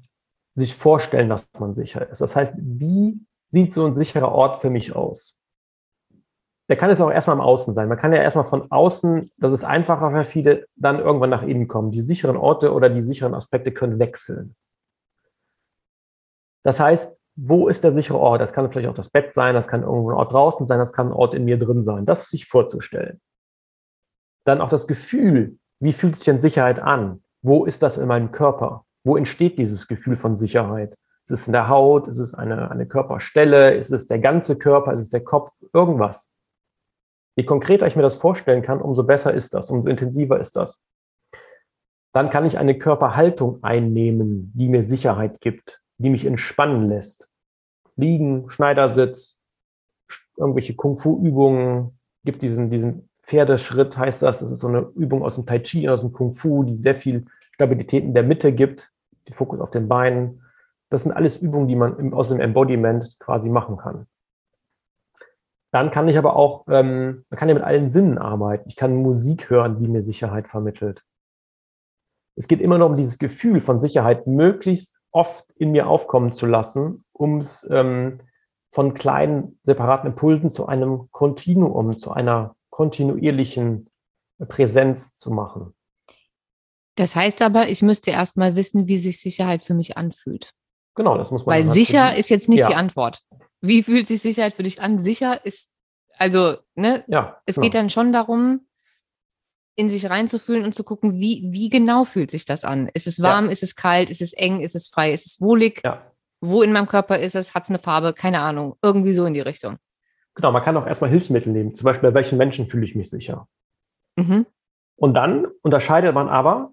[SPEAKER 1] sich vorstellen, dass man sicher ist. Das heißt, wie sieht so ein sicherer Ort für mich aus? Der kann es auch erstmal im Außen sein. Man kann ja erstmal von außen, das ist einfacher für viele, dann irgendwann nach innen kommen. Die sicheren Orte oder die sicheren Aspekte können wechseln. Das heißt, wo ist der sichere Ort? Das kann vielleicht auch das Bett sein, das kann irgendwo ein Ort draußen sein, das kann ein Ort in mir drin sein. Das sich vorzustellen. Dann auch das Gefühl, wie fühlt sich denn Sicherheit an? Wo ist das in meinem Körper? Wo entsteht dieses Gefühl von Sicherheit? Ist es in der Haut? Ist es eine, eine Körperstelle? Ist es der ganze Körper? Ist es der Kopf? Irgendwas. Je konkreter ich mir das vorstellen kann, umso besser ist das, umso intensiver ist das. Dann kann ich eine Körperhaltung einnehmen, die mir Sicherheit gibt, die mich entspannen lässt. Liegen, Schneidersitz, irgendwelche Kung-Fu-Übungen, gibt diesen, diesen Pferdeschritt, heißt das. Das ist so eine Übung aus dem Tai Chi, aus dem Kung-Fu, die sehr viel Stabilität in der Mitte gibt, den Fokus auf den Beinen. Das sind alles Übungen, die man aus dem Embodiment quasi machen kann. Dann kann ich aber auch, ähm, man kann ja mit allen Sinnen arbeiten. Ich kann Musik hören, die mir Sicherheit vermittelt. Es geht immer noch um dieses Gefühl von Sicherheit möglichst oft in mir aufkommen zu lassen, um es ähm, von kleinen separaten Impulsen zu einem Kontinuum, zu einer kontinuierlichen Präsenz zu machen.
[SPEAKER 2] Das heißt aber, ich müsste erst mal wissen, wie sich Sicherheit für mich anfühlt.
[SPEAKER 1] Genau, das muss
[SPEAKER 2] man. Weil sicher finden. ist jetzt nicht ja. die Antwort. Wie fühlt sich Sicherheit für dich an? Sicher ist, also, ne? Ja. Es genau. geht dann schon darum, in sich reinzufühlen und zu gucken, wie, wie genau fühlt sich das an? Ist es warm? Ja. Ist es kalt? Ist es eng? Ist es frei? Ist es wohlig? Ja. Wo in meinem Körper ist es? Hat es eine Farbe? Keine Ahnung. Irgendwie so in die Richtung.
[SPEAKER 1] Genau, man kann auch erstmal Hilfsmittel nehmen. Zum Beispiel, bei welchen Menschen fühle ich mich sicher? Mhm. Und dann unterscheidet man aber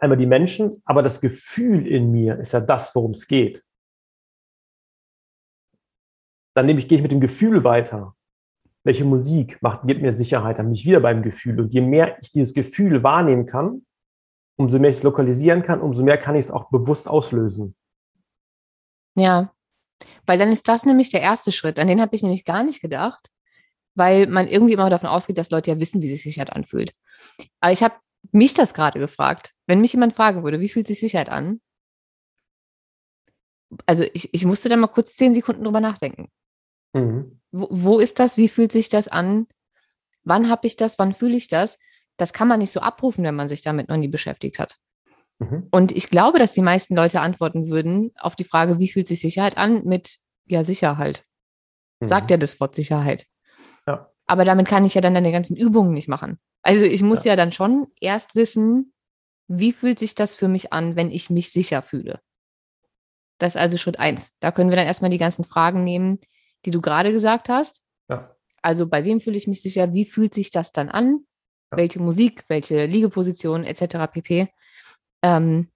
[SPEAKER 1] einmal die Menschen, aber das Gefühl in mir ist ja das, worum es geht. Dann nehme ich, gehe ich mit dem Gefühl weiter. Welche Musik macht, gibt mir Sicherheit, dann bin ich wieder beim Gefühl. Und je mehr ich dieses Gefühl wahrnehmen kann, umso mehr ich es lokalisieren kann, umso mehr kann ich es auch bewusst auslösen.
[SPEAKER 2] Ja, weil dann ist das nämlich der erste Schritt. An den habe ich nämlich gar nicht gedacht, weil man irgendwie immer davon ausgeht, dass Leute ja wissen, wie sich Sicherheit anfühlt. Aber ich habe mich das gerade gefragt. Wenn mich jemand fragen würde, wie fühlt sich Sicherheit an? Also ich, ich musste da mal kurz zehn Sekunden drüber nachdenken. Mhm. Wo, wo ist das? Wie fühlt sich das an? Wann habe ich das? Wann fühle ich das? Das kann man nicht so abrufen, wenn man sich damit noch nie beschäftigt hat. Mhm. Und ich glaube, dass die meisten Leute antworten würden auf die Frage, wie fühlt sich Sicherheit an, mit ja, Sicherheit. Mhm. Sagt ja das Wort Sicherheit. Ja. Aber damit kann ich ja dann deine ganzen Übungen nicht machen. Also ich muss ja. ja dann schon erst wissen, wie fühlt sich das für mich an, wenn ich mich sicher fühle. Das ist also Schritt eins. Da können wir dann erstmal die ganzen Fragen nehmen, die du gerade gesagt hast. Ja. Also bei wem fühle ich mich sicher? Wie fühlt sich das dann an? Ja. Welche Musik, welche Liegeposition etc. pp. Ähm,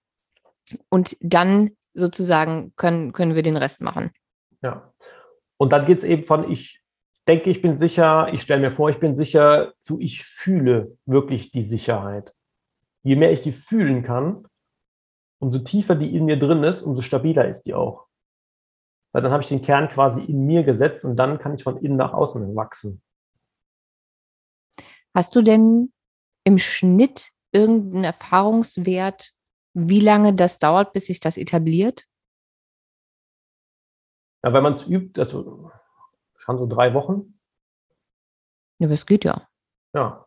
[SPEAKER 2] und dann sozusagen können, können wir den Rest machen.
[SPEAKER 1] Ja. Und dann geht es eben von ich denke, ich bin sicher, ich stelle mir vor, ich bin sicher, zu ich fühle wirklich die Sicherheit. Je mehr ich die fühlen kann, umso tiefer die in mir drin ist, umso stabiler ist die auch. Weil dann habe ich den Kern quasi in mir gesetzt und dann kann ich von innen nach außen wachsen.
[SPEAKER 2] Hast du denn im Schnitt irgendeinen Erfahrungswert, wie lange das dauert, bis sich das etabliert?
[SPEAKER 1] Ja, wenn man es übt, also schon so drei Wochen.
[SPEAKER 2] Ja, das geht ja.
[SPEAKER 1] Ja.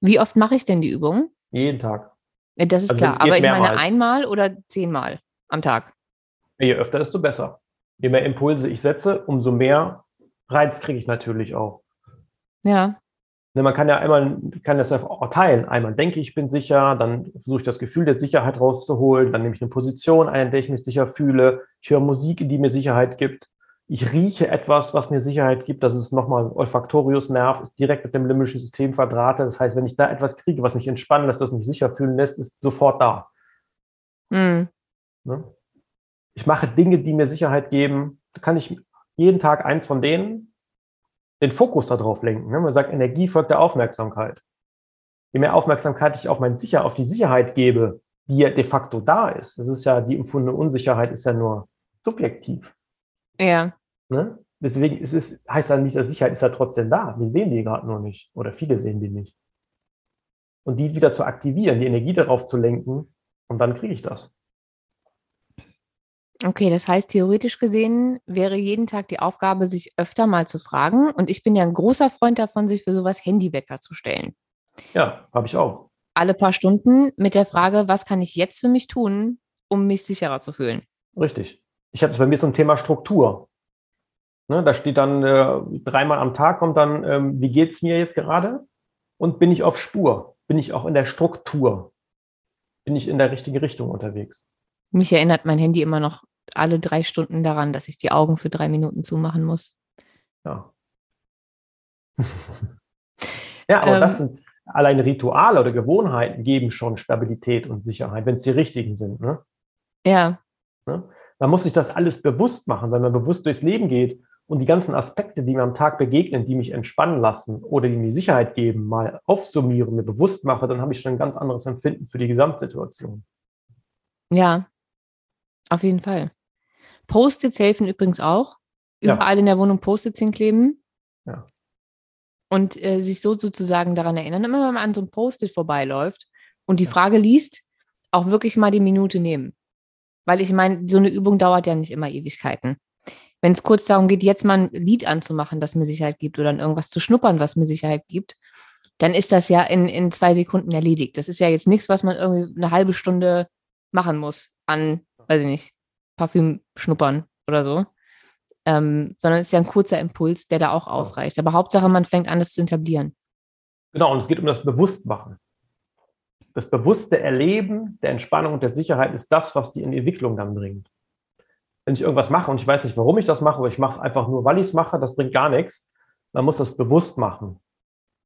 [SPEAKER 2] Wie oft mache ich denn die Übung?
[SPEAKER 1] Jeden Tag.
[SPEAKER 2] Ja, das ist also klar, aber ich meine einmal oder zehnmal am Tag?
[SPEAKER 1] Je öfter, desto besser. Je mehr Impulse ich setze, umso mehr Reiz kriege ich natürlich auch.
[SPEAKER 2] Ja.
[SPEAKER 1] Ne, man kann ja einmal, kann das auch teilen. Einmal denke ich, ich bin sicher, dann versuche ich das Gefühl der Sicherheit rauszuholen, dann nehme ich eine Position ein, in der ich mich sicher fühle. Ich höre Musik, die mir Sicherheit gibt. Ich rieche etwas, was mir Sicherheit gibt. Das ist nochmal Olfaktorius-Nerv, ist direkt mit dem limbischen System verdrahtet. Das heißt, wenn ich da etwas kriege, was mich entspannen lässt, das mich sicher fühlen lässt, ist sofort da. Mhm. Ne? Ich mache Dinge, die mir Sicherheit geben. Da kann ich jeden Tag eins von denen den Fokus darauf lenken. Ne? Man sagt, Energie folgt der Aufmerksamkeit. Je mehr Aufmerksamkeit ich auf mein Sicher, auf die Sicherheit gebe, die ja de facto da ist. Das ist ja, die empfundene Unsicherheit ist ja nur subjektiv.
[SPEAKER 2] Ja.
[SPEAKER 1] Ne? Deswegen ist es, heißt ja nicht, dass Sicherheit ist ja trotzdem da. Wir sehen die gerade nur nicht. Oder viele sehen die nicht. Und die wieder zu aktivieren, die Energie darauf zu lenken, und dann kriege ich das.
[SPEAKER 2] Okay, das heißt, theoretisch gesehen wäre jeden Tag die Aufgabe, sich öfter mal zu fragen. Und ich bin ja ein großer Freund davon, sich für sowas Handywecker zu stellen.
[SPEAKER 1] Ja, habe ich auch.
[SPEAKER 2] Alle paar Stunden mit der Frage, was kann ich jetzt für mich tun, um mich sicherer zu fühlen?
[SPEAKER 1] Richtig. Ich habe es bei mir zum Thema Struktur. Ne, da steht dann äh, dreimal am Tag kommt dann, ähm, wie geht es mir jetzt gerade? und bin ich auf Spur? Bin ich auch in der Struktur? Bin ich in der richtigen Richtung unterwegs?
[SPEAKER 2] Mich erinnert mein Handy immer noch alle drei Stunden daran, dass ich die Augen für drei Minuten zumachen muss.
[SPEAKER 1] Ja. ja, aber ähm, das sind allein Rituale oder Gewohnheiten geben schon Stabilität und Sicherheit, wenn es die richtigen sind. Ne?
[SPEAKER 2] Ja.
[SPEAKER 1] Ne? Man muss sich das alles bewusst machen, wenn man bewusst durchs Leben geht und die ganzen Aspekte, die mir am Tag begegnen, die mich entspannen lassen oder die mir Sicherheit geben, mal aufsummieren, mir bewusst mache, dann habe ich schon ein ganz anderes Empfinden für die Gesamtsituation.
[SPEAKER 2] Ja, auf jeden Fall. Post-its helfen übrigens auch. Überall ja. in der Wohnung Post-its hinkleben.
[SPEAKER 1] Ja.
[SPEAKER 2] Und äh, sich so sozusagen daran erinnern, immer wenn man an so einem Post-it vorbeiläuft und die ja. Frage liest, auch wirklich mal die Minute nehmen. Weil ich meine, so eine Übung dauert ja nicht immer Ewigkeiten. Wenn es kurz darum geht, jetzt mal ein Lied anzumachen, das mir Sicherheit gibt, oder an irgendwas zu schnuppern, was mir Sicherheit gibt, dann ist das ja in, in zwei Sekunden erledigt. Das ist ja jetzt nichts, was man irgendwie eine halbe Stunde machen muss an, weiß ich nicht, Parfüm schnuppern oder so. Ähm, sondern es ist ja ein kurzer Impuls, der da auch ausreicht. Aber Hauptsache, man fängt an, das zu etablieren.
[SPEAKER 1] Genau, und es geht um das Bewusstmachen. Das bewusste Erleben der Entspannung und der Sicherheit ist das, was die in die Entwicklung dann bringt. Wenn ich irgendwas mache und ich weiß nicht, warum ich das mache, aber ich mache es einfach nur, weil ich es mache, das bringt gar nichts. Man muss das bewusst machen.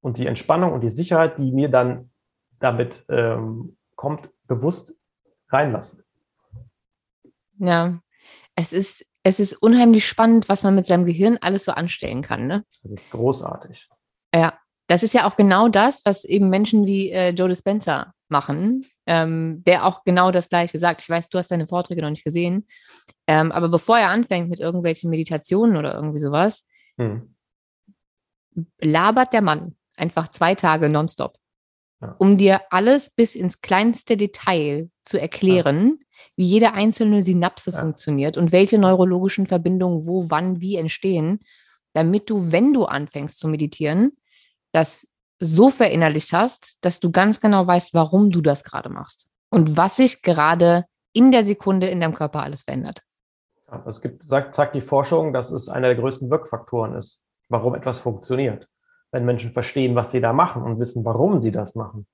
[SPEAKER 1] Und die Entspannung und die Sicherheit, die mir dann damit ähm, kommt, bewusst reinlassen.
[SPEAKER 2] Ja, es ist, es ist unheimlich spannend, was man mit seinem Gehirn alles so anstellen kann. Ne?
[SPEAKER 1] Das ist großartig.
[SPEAKER 2] Ja, das ist ja auch genau das, was eben Menschen wie äh, Joe Dispenza machen, ähm, der auch genau das Gleiche sagt. Ich weiß, du hast deine Vorträge noch nicht gesehen, ähm, aber bevor er anfängt mit irgendwelchen Meditationen oder irgendwie sowas, hm. labert der Mann einfach zwei Tage nonstop, ja. um dir alles bis ins kleinste Detail zu erklären, ja wie jede einzelne Synapse ja. funktioniert und welche neurologischen Verbindungen wo, wann, wie entstehen, damit du, wenn du anfängst zu meditieren, das so verinnerlicht hast, dass du ganz genau weißt, warum du das gerade machst und was sich gerade in der Sekunde in deinem Körper alles verändert.
[SPEAKER 1] Es gibt, sagt, sagt die Forschung, dass es einer der größten Wirkfaktoren ist, warum etwas funktioniert. Wenn Menschen verstehen, was sie da machen und wissen, warum sie das machen.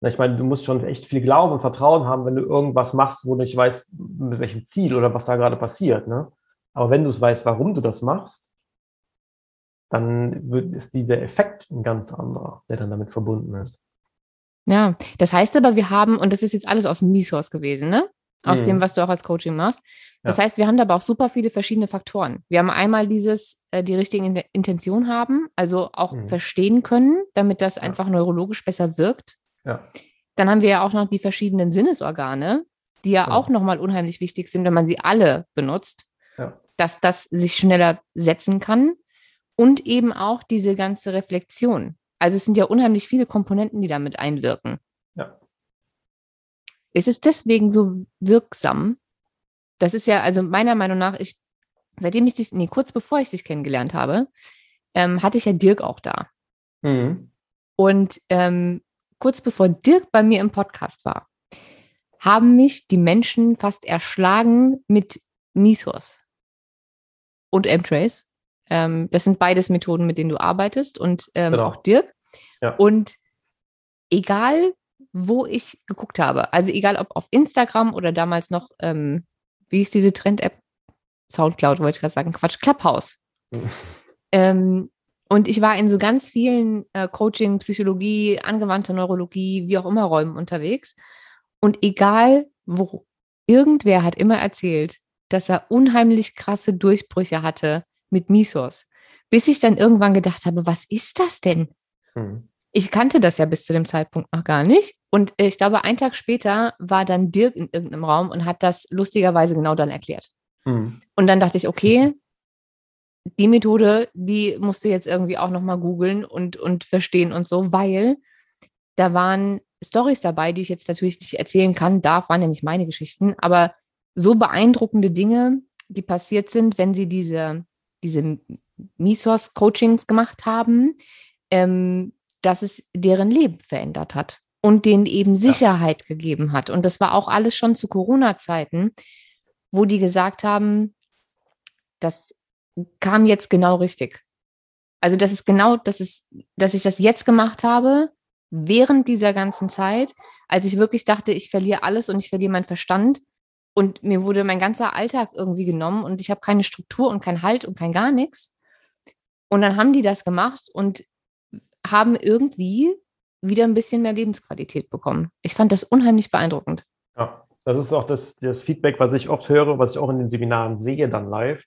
[SPEAKER 1] Ich meine, du musst schon echt viel Glauben und Vertrauen haben, wenn du irgendwas machst, wo du nicht weißt, mit welchem Ziel oder was da gerade passiert. Ne? Aber wenn du es weißt, warum du das machst, dann ist dieser Effekt ein ganz anderer, der dann damit verbunden ist.
[SPEAKER 2] Ja, das heißt aber, wir haben, und das ist jetzt alles aus dem Misos gewesen, ne? Aus mhm. dem, was du auch als Coaching machst. Das ja. heißt, wir haben da aber auch super viele verschiedene Faktoren. Wir haben einmal dieses, äh, die richtige Intention haben, also auch mhm. verstehen können, damit das ja. einfach neurologisch besser wirkt.
[SPEAKER 1] Ja.
[SPEAKER 2] Dann haben wir ja auch noch die verschiedenen Sinnesorgane, die ja, ja. auch nochmal unheimlich wichtig sind, wenn man sie alle benutzt, dass das sich schneller setzen kann und eben auch diese ganze Reflexion. Also es sind ja unheimlich viele Komponenten, die damit einwirken.
[SPEAKER 1] Ja.
[SPEAKER 2] Ist es deswegen so wirksam? Das ist ja, also meiner Meinung nach, ich, seitdem ich dich, nee, kurz bevor ich dich kennengelernt habe, ähm, hatte ich ja Dirk auch da. Mhm. Und ähm, kurz bevor Dirk bei mir im Podcast war, haben mich die Menschen fast erschlagen mit Misos und M-Trace. Ähm, das sind beides Methoden, mit denen du arbeitest und ähm, genau. auch Dirk. Ja. Und egal, wo ich geguckt habe, also egal ob auf Instagram oder damals noch, ähm, wie ist diese Trend-App? Soundcloud wollte ich gerade sagen, Quatsch, Clubhouse. ähm, und ich war in so ganz vielen äh, Coaching, Psychologie, angewandte Neurologie, wie auch immer Räumen unterwegs. Und egal wo, irgendwer hat immer erzählt, dass er unheimlich krasse Durchbrüche hatte mit Misos. Bis ich dann irgendwann gedacht habe, was ist das denn? Hm. Ich kannte das ja bis zu dem Zeitpunkt noch gar nicht. Und ich glaube, einen Tag später war dann Dirk in irgendeinem Raum und hat das lustigerweise genau dann erklärt. Hm. Und dann dachte ich, okay, die Methode, die musst du jetzt irgendwie auch nochmal googeln und, und verstehen und so, weil da waren Stories dabei, die ich jetzt natürlich nicht erzählen kann, darf, waren ja nicht meine Geschichten, aber so beeindruckende Dinge, die passiert sind, wenn sie diese, diese Misos-Coachings gemacht haben, ähm, dass es deren Leben verändert hat und denen eben Sicherheit ja. gegeben hat. Und das war auch alles schon zu Corona-Zeiten, wo die gesagt haben, dass kam jetzt genau richtig. Also das ist genau, das ist, dass ich das jetzt gemacht habe, während dieser ganzen Zeit, als ich wirklich dachte, ich verliere alles und ich verliere meinen Verstand. Und mir wurde mein ganzer Alltag irgendwie genommen und ich habe keine Struktur und kein Halt und kein gar nichts. Und dann haben die das gemacht und haben irgendwie wieder ein bisschen mehr Lebensqualität bekommen. Ich fand das unheimlich beeindruckend.
[SPEAKER 1] Ja, das ist auch das, das Feedback, was ich oft höre, was ich auch in den Seminaren sehe dann live,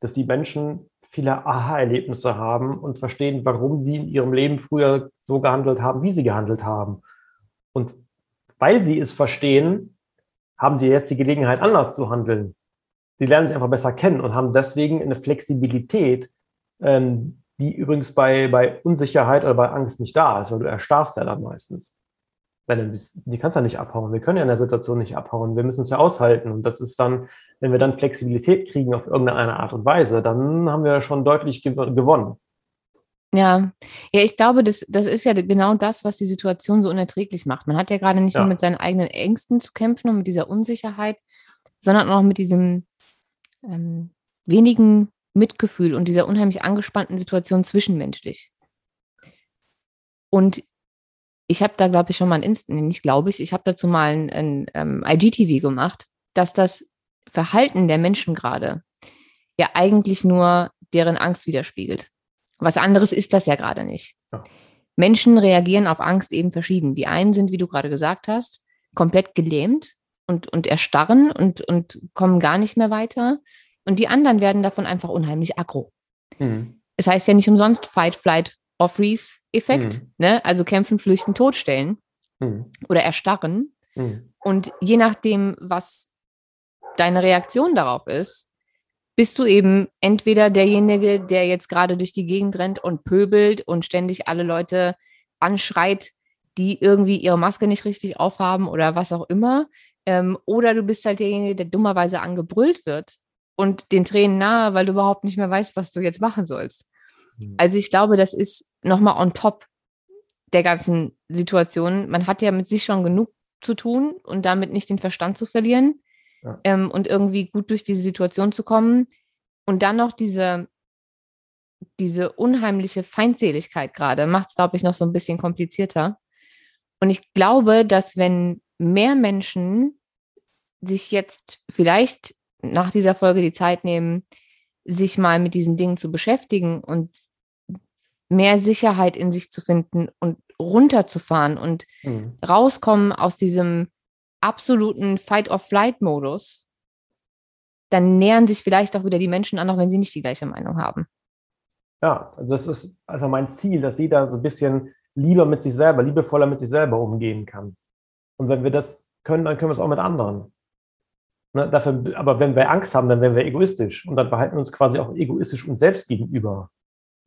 [SPEAKER 1] dass die Menschen viele Aha-Erlebnisse haben und verstehen, warum sie in ihrem Leben früher so gehandelt haben, wie sie gehandelt haben. Und weil sie es verstehen, haben sie jetzt die Gelegenheit, anders zu handeln. Sie lernen sich einfach besser kennen und haben deswegen eine Flexibilität, ähm, die übrigens bei, bei Unsicherheit oder bei Angst nicht da ist, weil du erstarrst ja dann meistens. Weil die kannst du ja nicht abhauen. Wir können ja in der Situation nicht abhauen. Wir müssen es ja aushalten. Und das ist dann, wenn wir dann Flexibilität kriegen auf irgendeine Art und Weise, dann haben wir schon deutlich gewonnen.
[SPEAKER 2] Ja, ja, ich glaube, das, das ist ja genau das, was die Situation so unerträglich macht. Man hat ja gerade nicht ja. nur mit seinen eigenen Ängsten zu kämpfen und mit dieser Unsicherheit, sondern auch mit diesem ähm, wenigen Mitgefühl und dieser unheimlich angespannten Situation zwischenmenschlich. Und ich habe da, glaube ich, schon mal ein Inst nicht glaube ich, ich habe dazu mal ein, ein ähm, IGTV gemacht, dass das Verhalten der Menschen gerade ja eigentlich nur deren Angst widerspiegelt. Was anderes ist das ja gerade nicht. Ja. Menschen reagieren auf Angst eben verschieden. Die einen sind, wie du gerade gesagt hast, komplett gelähmt und, und erstarren und, und kommen gar nicht mehr weiter. Und die anderen werden davon einfach unheimlich aggro. Mhm. Es heißt ja nicht umsonst Fight, Flight or Freeze-Effekt. Mhm. Ne? Also kämpfen, flüchten, totstellen mhm. oder erstarren. Mhm. Und je nachdem, was deine Reaktion darauf ist, bist du eben entweder derjenige, der jetzt gerade durch die Gegend rennt und pöbelt und ständig alle Leute anschreit, die irgendwie ihre Maske nicht richtig aufhaben oder was auch immer. Ähm, oder du bist halt derjenige, der dummerweise angebrüllt wird und den Tränen nahe, weil du überhaupt nicht mehr weißt, was du jetzt machen sollst. Mhm. Also ich glaube, das ist nochmal on top der ganzen Situation. Man hat ja mit sich schon genug zu tun und damit nicht den Verstand zu verlieren ja. ähm, und irgendwie gut durch diese Situation zu kommen. Und dann noch diese, diese unheimliche Feindseligkeit gerade macht es, glaube ich, noch so ein bisschen komplizierter. Und ich glaube, dass wenn mehr Menschen sich jetzt vielleicht nach dieser Folge die Zeit nehmen, sich mal mit diesen Dingen zu beschäftigen und mehr Sicherheit in sich zu finden und runterzufahren und mhm. rauskommen aus diesem absoluten Fight-or-Flight-Modus, dann nähern sich vielleicht auch wieder die Menschen an, auch wenn sie nicht die gleiche Meinung haben.
[SPEAKER 1] Ja, das ist also mein Ziel, dass jeder so ein bisschen lieber mit sich selber, liebevoller mit sich selber umgehen kann. Und wenn wir das können, dann können wir es auch mit anderen. Ne, dafür, aber wenn wir Angst haben, dann werden wir egoistisch und dann verhalten wir uns quasi auch egoistisch uns selbst gegenüber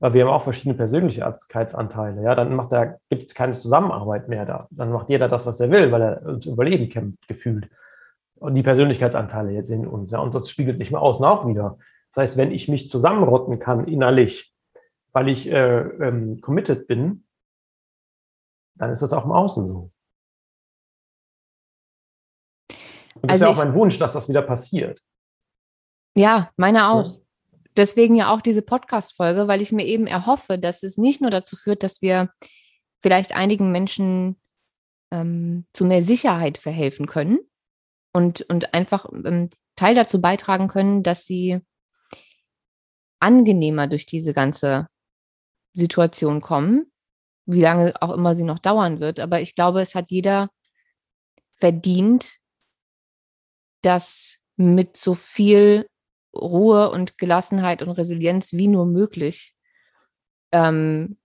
[SPEAKER 1] wir haben auch verschiedene Persönlichkeitsanteile. Ja, dann macht da, gibt es keine Zusammenarbeit mehr da. Dann macht jeder das, was er will, weil er ums Überleben kämpft, gefühlt. Und die Persönlichkeitsanteile jetzt in uns. Ja, und das spiegelt sich mal außen auch wieder. Das heißt, wenn ich mich zusammenrotten kann innerlich, weil ich äh, ähm, committed bin, dann ist das auch im Außen so. Und das also ist ja auch mein Wunsch, dass das wieder passiert.
[SPEAKER 2] Ja, meine auch deswegen ja auch diese Podcast-Folge, weil ich mir eben erhoffe, dass es nicht nur dazu führt, dass wir vielleicht einigen Menschen ähm, zu mehr Sicherheit verhelfen können und, und einfach ähm, Teil dazu beitragen können, dass sie angenehmer durch diese ganze Situation kommen, wie lange auch immer sie noch dauern wird. Aber ich glaube, es hat jeder verdient, dass mit so viel Ruhe und Gelassenheit und Resilienz wie nur möglich ähm,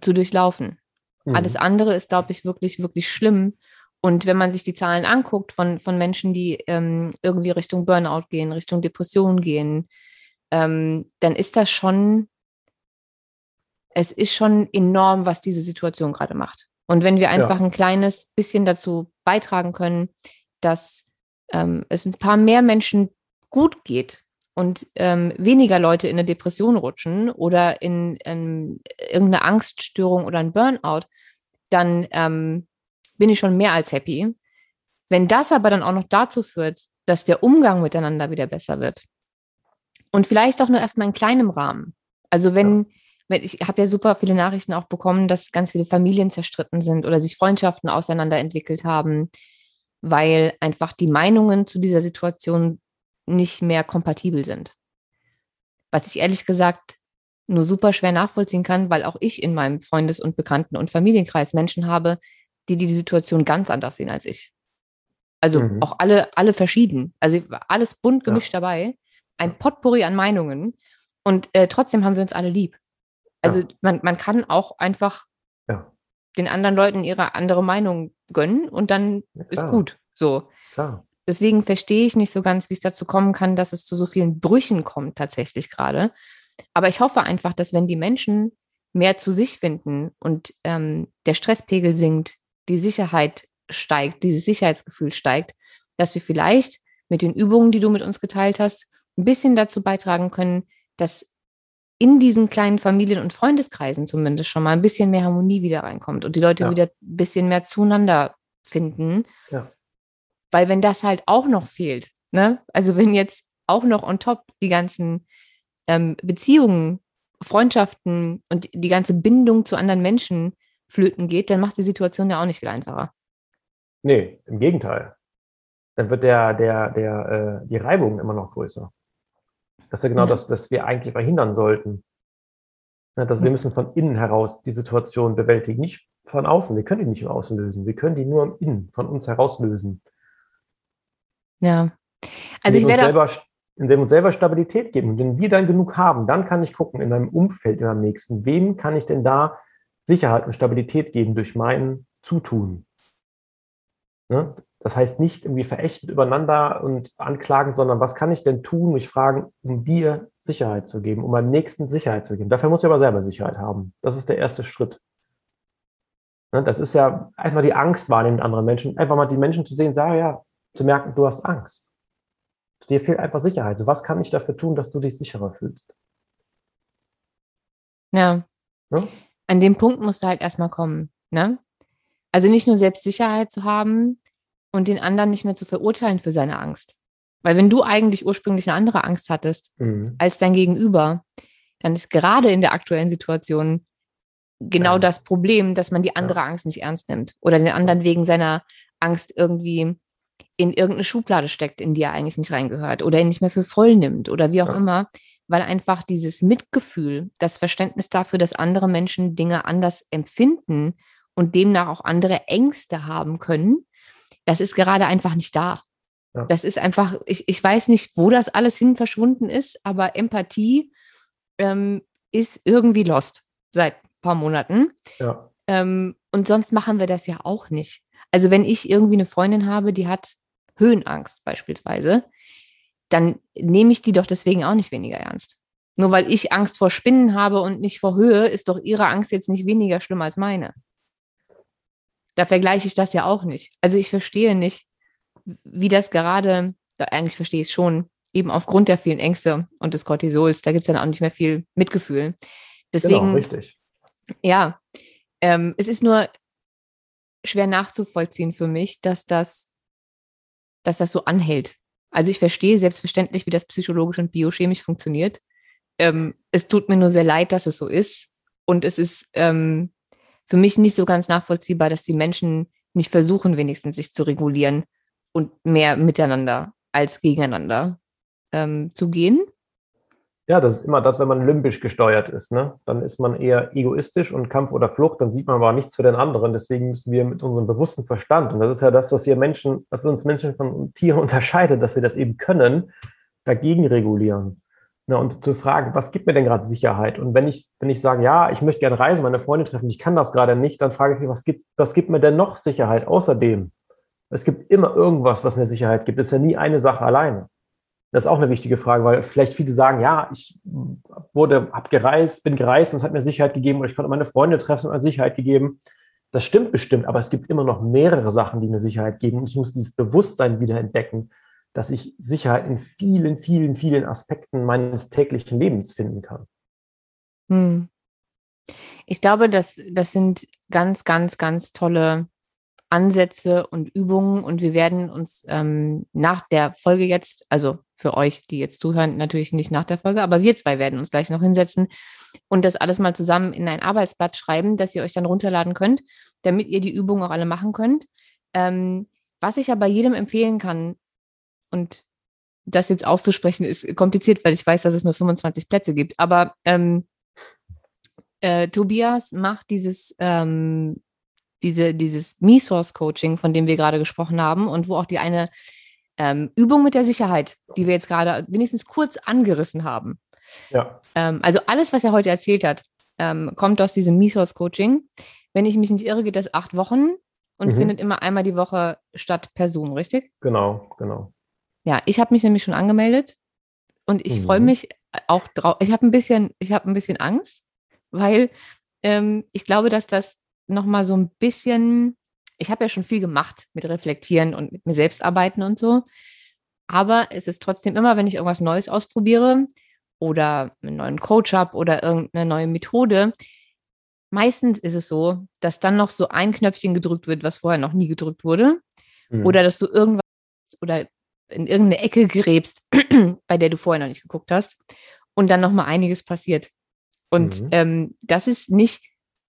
[SPEAKER 2] zu durchlaufen. Mhm. Alles andere ist, glaube ich, wirklich, wirklich schlimm. Und wenn man sich die Zahlen anguckt von, von Menschen, die ähm, irgendwie Richtung Burnout gehen, Richtung Depression gehen, ähm, dann ist das schon, es ist schon enorm, was diese Situation gerade macht. Und wenn wir einfach ja. ein kleines bisschen dazu beitragen können, dass ähm, es ein paar mehr Menschen gut geht, und ähm, weniger Leute in eine Depression rutschen oder in, in irgendeine Angststörung oder ein Burnout, dann ähm, bin ich schon mehr als happy. Wenn das aber dann auch noch dazu führt, dass der Umgang miteinander wieder besser wird und vielleicht auch nur erstmal in kleinem Rahmen. Also wenn ja. ich habe ja super viele Nachrichten auch bekommen, dass ganz viele Familien zerstritten sind oder sich Freundschaften auseinanderentwickelt haben, weil einfach die Meinungen zu dieser Situation nicht mehr kompatibel sind. Was ich ehrlich gesagt nur super schwer nachvollziehen kann, weil auch ich in meinem Freundes- und Bekannten- und Familienkreis Menschen habe, die die Situation ganz anders sehen als ich. Also mhm. auch alle, alle verschieden. Also alles bunt gemischt ja. dabei. Ein Potpourri an Meinungen. Und äh, trotzdem haben wir uns alle lieb. Also ja. man, man kann auch einfach ja. den anderen Leuten ihre andere Meinung gönnen und dann ist gut. So. Klar. Deswegen verstehe ich nicht so ganz, wie es dazu kommen kann, dass es zu so vielen Brüchen kommt, tatsächlich gerade. Aber ich hoffe einfach, dass wenn die Menschen mehr zu sich finden und ähm, der Stresspegel sinkt, die Sicherheit steigt, dieses Sicherheitsgefühl steigt, dass wir vielleicht mit den Übungen, die du mit uns geteilt hast, ein bisschen dazu beitragen können, dass in diesen kleinen Familien- und Freundeskreisen zumindest schon mal ein bisschen mehr Harmonie wieder reinkommt und die Leute ja. wieder ein bisschen mehr zueinander finden. Ja. Weil wenn das halt auch noch fehlt, ne? also wenn jetzt auch noch on top die ganzen ähm, Beziehungen, Freundschaften und die ganze Bindung zu anderen Menschen flöten geht, dann macht die Situation ja auch nicht viel einfacher.
[SPEAKER 1] Nee, im Gegenteil. Dann wird der, der, der, äh, die Reibung immer noch größer. Das ist ja genau ja. das, was wir eigentlich verhindern sollten. Ja, dass wir müssen von innen heraus die Situation bewältigen, nicht von außen. Wir können die nicht im Außen lösen. Wir können die nur im Innen, von uns heraus lösen.
[SPEAKER 2] Ja.
[SPEAKER 1] Also ich werde selber, indem wir uns selber Stabilität geben. Und wenn wir dann genug haben, dann kann ich gucken in meinem Umfeld, in meinem Nächsten, wem kann ich denn da Sicherheit und Stabilität geben durch mein Zutun? Ne? Das heißt nicht irgendwie verächtend übereinander und anklagen, sondern was kann ich denn tun, mich fragen, um dir Sicherheit zu geben, um meinem Nächsten Sicherheit zu geben. Dafür muss ich aber selber Sicherheit haben. Das ist der erste Schritt. Ne? Das ist ja erstmal die Angst wahrnehmen anderen Menschen. Einfach mal die Menschen zu sehen, sagen, ja, zu merken, du hast Angst. Dir fehlt einfach Sicherheit. Was kann ich dafür tun, dass du dich sicherer fühlst?
[SPEAKER 2] Ja. ja? An dem Punkt musst du halt erstmal kommen. Ne? Also nicht nur Selbstsicherheit zu haben und den anderen nicht mehr zu verurteilen für seine Angst. Weil wenn du eigentlich ursprünglich eine andere Angst hattest mhm. als dein Gegenüber, dann ist gerade in der aktuellen Situation genau ja. das Problem, dass man die andere ja. Angst nicht ernst nimmt oder den anderen wegen seiner Angst irgendwie in irgendeine Schublade steckt, in die er eigentlich nicht reingehört oder ihn nicht mehr für voll nimmt oder wie auch ja. immer, weil einfach dieses Mitgefühl, das Verständnis dafür, dass andere Menschen Dinge anders empfinden und demnach auch andere Ängste haben können, das ist gerade einfach nicht da. Ja. Das ist einfach, ich, ich weiß nicht, wo das alles hin verschwunden ist, aber Empathie ähm, ist irgendwie lost seit ein paar Monaten. Ja. Ähm, und sonst machen wir das ja auch nicht. Also wenn ich irgendwie eine Freundin habe, die hat Höhenangst beispielsweise, dann nehme ich die doch deswegen auch nicht weniger ernst. Nur weil ich Angst vor Spinnen habe und nicht vor Höhe, ist doch ihre Angst jetzt nicht weniger schlimm als meine. Da vergleiche ich das ja auch nicht. Also ich verstehe nicht, wie das gerade, eigentlich verstehe ich es schon, eben aufgrund der vielen Ängste und des Cortisols, da gibt es dann auch nicht mehr viel Mitgefühl. Deswegen, genau, richtig. Ja, ähm, es ist nur schwer nachzuvollziehen für mich, dass das, dass das so anhält. Also ich verstehe selbstverständlich, wie das psychologisch und biochemisch funktioniert. Ähm, es tut mir nur sehr leid, dass es so ist. Und es ist ähm, für mich nicht so ganz nachvollziehbar, dass die Menschen nicht versuchen, wenigstens sich zu regulieren und mehr miteinander als gegeneinander ähm, zu gehen.
[SPEAKER 1] Ja, das ist immer das, wenn man limbisch gesteuert ist. Ne? Dann ist man eher egoistisch und Kampf oder Flucht, dann sieht man aber nichts für den anderen. Deswegen müssen wir mit unserem bewussten Verstand, und das ist ja das, was wir Menschen, was uns Menschen von Tieren unterscheidet, dass wir das eben können, dagegen regulieren. Ne, und zu fragen, was gibt mir denn gerade Sicherheit? Und wenn ich, wenn ich sage, ja, ich möchte gerne reisen, meine Freunde treffen, ich kann das gerade nicht, dann frage ich mich, was gibt, was gibt mir denn noch Sicherheit außerdem? Es gibt immer irgendwas, was mir Sicherheit gibt. Es ist ja nie eine Sache alleine. Das ist auch eine wichtige Frage, weil vielleicht viele sagen, ja, ich wurde, gereist, bin gereist und es hat mir Sicherheit gegeben oder ich konnte meine Freunde treffen und mir Sicherheit gegeben. Das stimmt bestimmt, aber es gibt immer noch mehrere Sachen, die mir Sicherheit geben und ich muss dieses Bewusstsein wieder entdecken dass ich Sicherheit in vielen, vielen, vielen Aspekten meines täglichen Lebens finden kann.
[SPEAKER 2] Hm. Ich glaube, das, das sind ganz, ganz, ganz tolle Ansätze und Übungen und wir werden uns ähm, nach der Folge jetzt, also für euch, die jetzt zuhören, natürlich nicht nach der Folge, aber wir zwei werden uns gleich noch hinsetzen und das alles mal zusammen in ein Arbeitsblatt schreiben, das ihr euch dann runterladen könnt, damit ihr die Übungen auch alle machen könnt. Ähm, was ich aber jedem empfehlen kann, und das jetzt auszusprechen, ist kompliziert, weil ich weiß, dass es nur 25 Plätze gibt, aber ähm, äh, Tobias macht dieses, ähm, diese, dieses Me-Source-Coaching, von dem wir gerade gesprochen haben und wo auch die eine ähm, Übung mit der Sicherheit, die wir jetzt gerade wenigstens kurz angerissen haben. Ja. Ähm, also alles, was er heute erzählt hat, ähm, kommt aus diesem Me-Source-Coaching. Wenn ich mich nicht irre, geht das acht Wochen und mhm. findet immer einmal die Woche statt per Zoom, richtig?
[SPEAKER 1] Genau, genau.
[SPEAKER 2] Ja, ich habe mich nämlich schon angemeldet und ich mhm. freue mich auch drauf. Ich habe ein bisschen, ich habe ein bisschen Angst, weil ähm, ich glaube, dass das nochmal so ein bisschen, ich habe ja schon viel gemacht mit Reflektieren und mit mir selbst arbeiten und so. Aber es ist trotzdem immer, wenn ich irgendwas Neues ausprobiere oder einen neuen Coach habe oder irgendeine neue Methode, meistens ist es so, dass dann noch so ein Knöpfchen gedrückt wird, was vorher noch nie gedrückt wurde. Mhm. Oder dass du irgendwas oder in irgendeine Ecke gräbst, bei der du vorher noch nicht geguckt hast. Und dann nochmal einiges passiert. Und mhm. ähm, das ist nicht,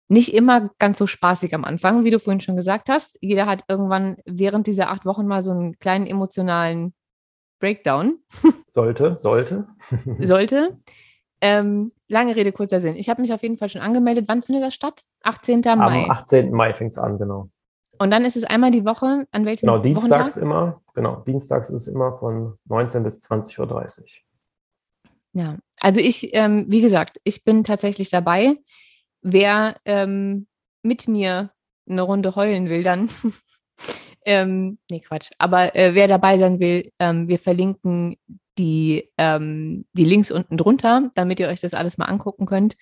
[SPEAKER 2] nicht immer ganz so spaßig am Anfang, wie du vorhin schon gesagt hast. Jeder hat irgendwann während dieser acht Wochen mal so einen kleinen emotionalen Breakdown.
[SPEAKER 1] Sollte, sollte.
[SPEAKER 2] sollte. Ähm, lange Rede, kurzer Sinn. Ich habe mich auf jeden Fall schon angemeldet. Wann findet das statt? 18. Mai.
[SPEAKER 1] Am 18. Mai fängt es an, genau.
[SPEAKER 2] Und dann ist es einmal die Woche, an welchem
[SPEAKER 1] Genau, dienstags Wochentag? immer. Genau, dienstags ist es immer von 19 bis 20.30 Uhr.
[SPEAKER 2] Ja, also ich, ähm, wie gesagt, ich bin tatsächlich dabei. Wer ähm, mit mir eine Runde heulen will, dann ähm, nee, Quatsch. Aber äh, wer dabei sein will, ähm, wir verlinken die, ähm, die Links unten drunter, damit ihr euch das alles mal angucken könnt.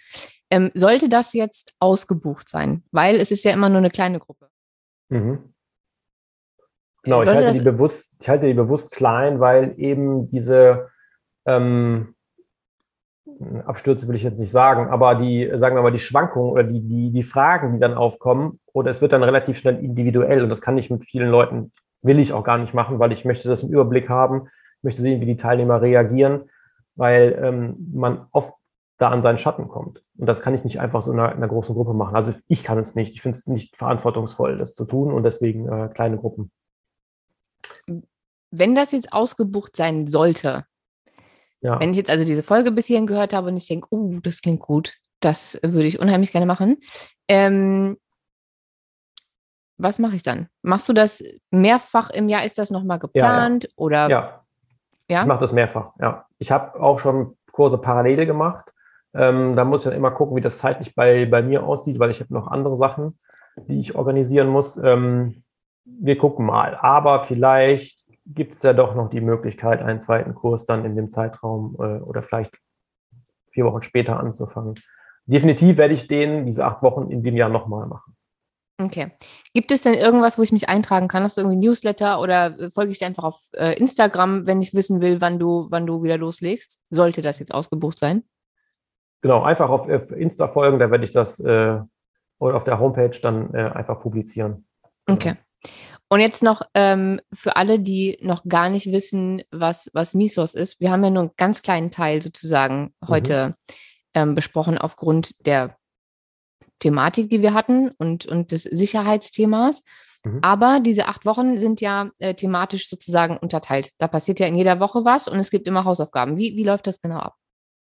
[SPEAKER 2] Ähm, sollte das jetzt ausgebucht sein, weil es ist ja immer nur eine kleine Gruppe. Mhm.
[SPEAKER 1] Genau, ich halte, die bewusst, ich halte die bewusst klein, weil eben diese ähm, Abstürze will ich jetzt nicht sagen, aber die, sagen wir mal, die Schwankungen oder die, die, die Fragen, die dann aufkommen, oder es wird dann relativ schnell individuell und das kann ich mit vielen Leuten, will ich auch gar nicht machen, weil ich möchte das im Überblick haben, möchte sehen, wie die Teilnehmer reagieren, weil ähm, man oft da an seinen Schatten kommt. Und das kann ich nicht einfach so in einer, in einer großen Gruppe machen. Also ich kann es nicht. Ich finde es nicht verantwortungsvoll, das zu tun und deswegen äh, kleine Gruppen.
[SPEAKER 2] Wenn das jetzt ausgebucht sein sollte, ja. wenn ich jetzt also diese Folge bis hierhin gehört habe und ich denke, oh, das klingt gut, das würde ich unheimlich gerne machen. Ähm, was mache ich dann? Machst du das mehrfach im Jahr? Ist das nochmal geplant?
[SPEAKER 1] Ja, ja.
[SPEAKER 2] Oder?
[SPEAKER 1] Ja. ja. Ich mache das mehrfach, ja. Ich habe auch schon Kurse parallel gemacht. Ähm, da muss ich dann immer gucken, wie das zeitlich bei, bei mir aussieht, weil ich habe noch andere Sachen, die ich organisieren muss. Ähm, wir gucken mal. Aber vielleicht gibt es ja doch noch die Möglichkeit, einen zweiten Kurs dann in dem Zeitraum äh, oder vielleicht vier Wochen später anzufangen. Definitiv werde ich den diese acht Wochen in dem Jahr nochmal machen.
[SPEAKER 2] Okay. Gibt es denn irgendwas, wo ich mich eintragen kann? Hast du irgendwie Newsletter oder äh, folge ich dir einfach auf äh, Instagram, wenn ich wissen will, wann du, wann du wieder loslegst? Sollte das jetzt ausgebucht sein?
[SPEAKER 1] Genau, einfach auf, auf Insta folgen, da werde ich das äh, oder auf der Homepage dann äh, einfach publizieren.
[SPEAKER 2] Genau. Okay. Und jetzt noch ähm, für alle, die noch gar nicht wissen, was, was Misos ist. Wir haben ja nur einen ganz kleinen Teil sozusagen mhm. heute ähm, besprochen aufgrund der Thematik, die wir hatten und, und des Sicherheitsthemas. Mhm. Aber diese acht Wochen sind ja äh, thematisch sozusagen unterteilt. Da passiert ja in jeder Woche was und es gibt immer Hausaufgaben. Wie, wie läuft das genau ab?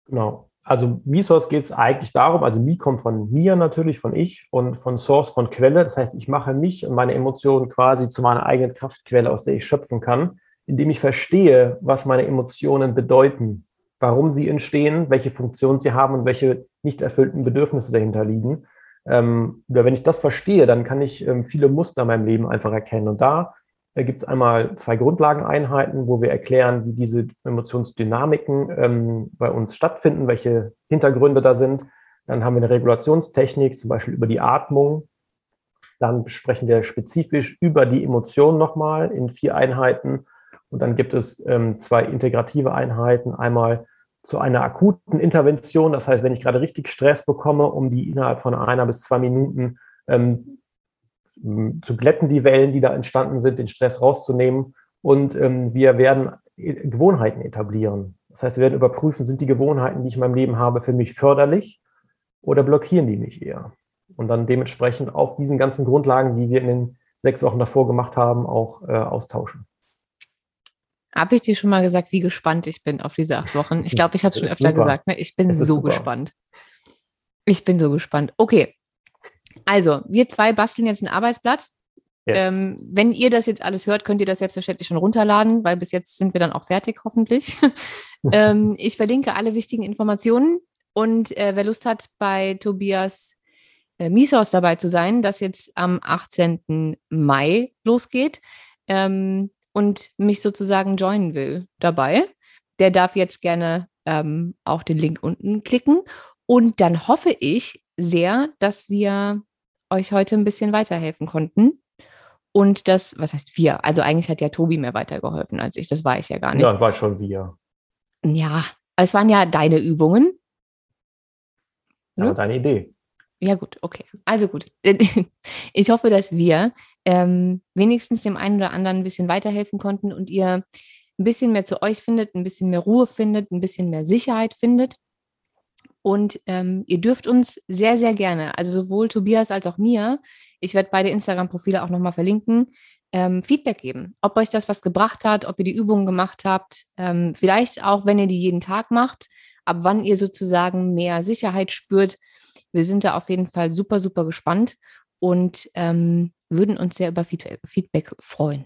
[SPEAKER 1] Genau. Also Mi-Source geht es eigentlich darum, also Mi kommt von mir natürlich, von ich und von Source von Quelle. Das heißt, ich mache mich und meine Emotionen quasi zu meiner eigenen Kraftquelle, aus der ich schöpfen kann, indem ich verstehe, was meine Emotionen bedeuten, warum sie entstehen, welche Funktion sie haben und welche nicht erfüllten Bedürfnisse dahinter liegen. Ähm, wenn ich das verstehe, dann kann ich ähm, viele Muster in meinem Leben einfach erkennen. Und da gibt es einmal zwei Grundlageneinheiten, wo wir erklären, wie diese Emotionsdynamiken ähm, bei uns stattfinden, welche Hintergründe da sind. Dann haben wir eine Regulationstechnik, zum Beispiel über die Atmung. Dann sprechen wir spezifisch über die Emotionen nochmal in vier Einheiten. Und dann gibt es ähm, zwei integrative Einheiten. Einmal zu einer akuten Intervention. Das heißt, wenn ich gerade richtig Stress bekomme, um die innerhalb von einer bis zwei Minuten ähm, zu glätten, die Wellen, die da entstanden sind, den Stress rauszunehmen. Und ähm, wir werden Gewohnheiten etablieren. Das heißt, wir werden überprüfen, sind die Gewohnheiten, die ich in meinem Leben habe, für mich förderlich oder blockieren die mich eher? Und dann dementsprechend auf diesen ganzen Grundlagen, die wir in den sechs Wochen davor gemacht haben, auch äh, austauschen.
[SPEAKER 2] Habe ich dir schon mal gesagt, wie gespannt ich bin auf diese acht Wochen? Ich glaube, ich habe es schon öfter super. gesagt. Ne? Ich bin so super. gespannt. Ich bin so gespannt. Okay. Also, wir zwei basteln jetzt ein Arbeitsblatt. Yes. Ähm, wenn ihr das jetzt alles hört, könnt ihr das selbstverständlich schon runterladen, weil bis jetzt sind wir dann auch fertig, hoffentlich. ähm, ich verlinke alle wichtigen Informationen und äh, wer Lust hat, bei Tobias äh, Misos dabei zu sein, das jetzt am 18. Mai losgeht ähm, und mich sozusagen joinen will dabei, der darf jetzt gerne ähm, auch den Link unten klicken. Und dann hoffe ich sehr, dass wir euch heute ein bisschen weiterhelfen konnten und das, was heißt wir? Also eigentlich hat ja Tobi mir weitergeholfen als ich. Das war ich ja gar nicht.
[SPEAKER 1] Ja, war schon wir.
[SPEAKER 2] Ja, es waren ja deine Übungen.
[SPEAKER 1] Ja, hm? deine Idee.
[SPEAKER 2] Ja, gut, okay. Also gut. Ich hoffe, dass wir ähm, wenigstens dem einen oder anderen ein bisschen weiterhelfen konnten und ihr ein bisschen mehr zu euch findet, ein bisschen mehr Ruhe findet, ein bisschen mehr Sicherheit findet. Und ähm, ihr dürft uns sehr, sehr gerne, also sowohl Tobias als auch mir, ich werde beide Instagram-Profile auch nochmal verlinken, ähm, Feedback geben. Ob euch das was gebracht hat, ob ihr die Übungen gemacht habt, ähm, vielleicht auch, wenn ihr die jeden Tag macht, ab wann ihr sozusagen mehr Sicherheit spürt. Wir sind da auf jeden Fall super, super gespannt und ähm, würden uns sehr über Feedback freuen.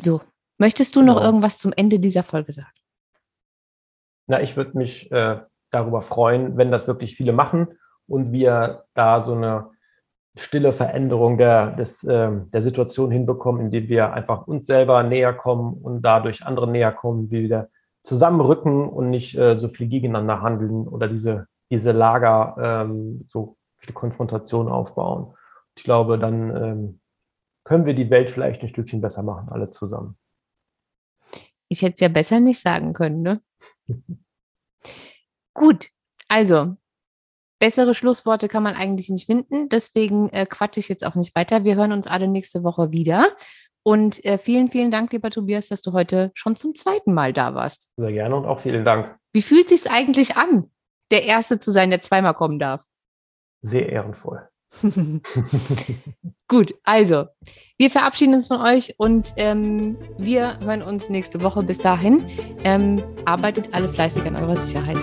[SPEAKER 2] So, möchtest du genau. noch irgendwas zum Ende dieser Folge sagen?
[SPEAKER 1] Na, ich würde mich äh, darüber freuen, wenn das wirklich viele machen und wir da so eine stille Veränderung der, des, äh, der Situation hinbekommen, indem wir einfach uns selber näher kommen und dadurch andere näher kommen, wie wir zusammenrücken und nicht äh, so viel gegeneinander handeln oder diese, diese Lager ähm, so viele Konfrontationen aufbauen. Ich glaube, dann ähm, können wir die Welt vielleicht ein Stückchen besser machen, alle zusammen.
[SPEAKER 2] Ich hätte es ja besser nicht sagen können, ne? Gut, also bessere Schlussworte kann man eigentlich nicht finden. Deswegen äh, quatsche ich jetzt auch nicht weiter. Wir hören uns alle nächste Woche wieder. Und äh, vielen, vielen Dank, lieber Tobias, dass du heute schon zum zweiten Mal da warst.
[SPEAKER 1] Sehr gerne und auch vielen Dank.
[SPEAKER 2] Wie fühlt es sich eigentlich an, der Erste zu sein, der zweimal kommen darf?
[SPEAKER 1] Sehr ehrenvoll.
[SPEAKER 2] Gut, also, wir verabschieden uns von euch und ähm, wir hören uns nächste Woche. Bis dahin, ähm, arbeitet alle fleißig an eurer Sicherheit.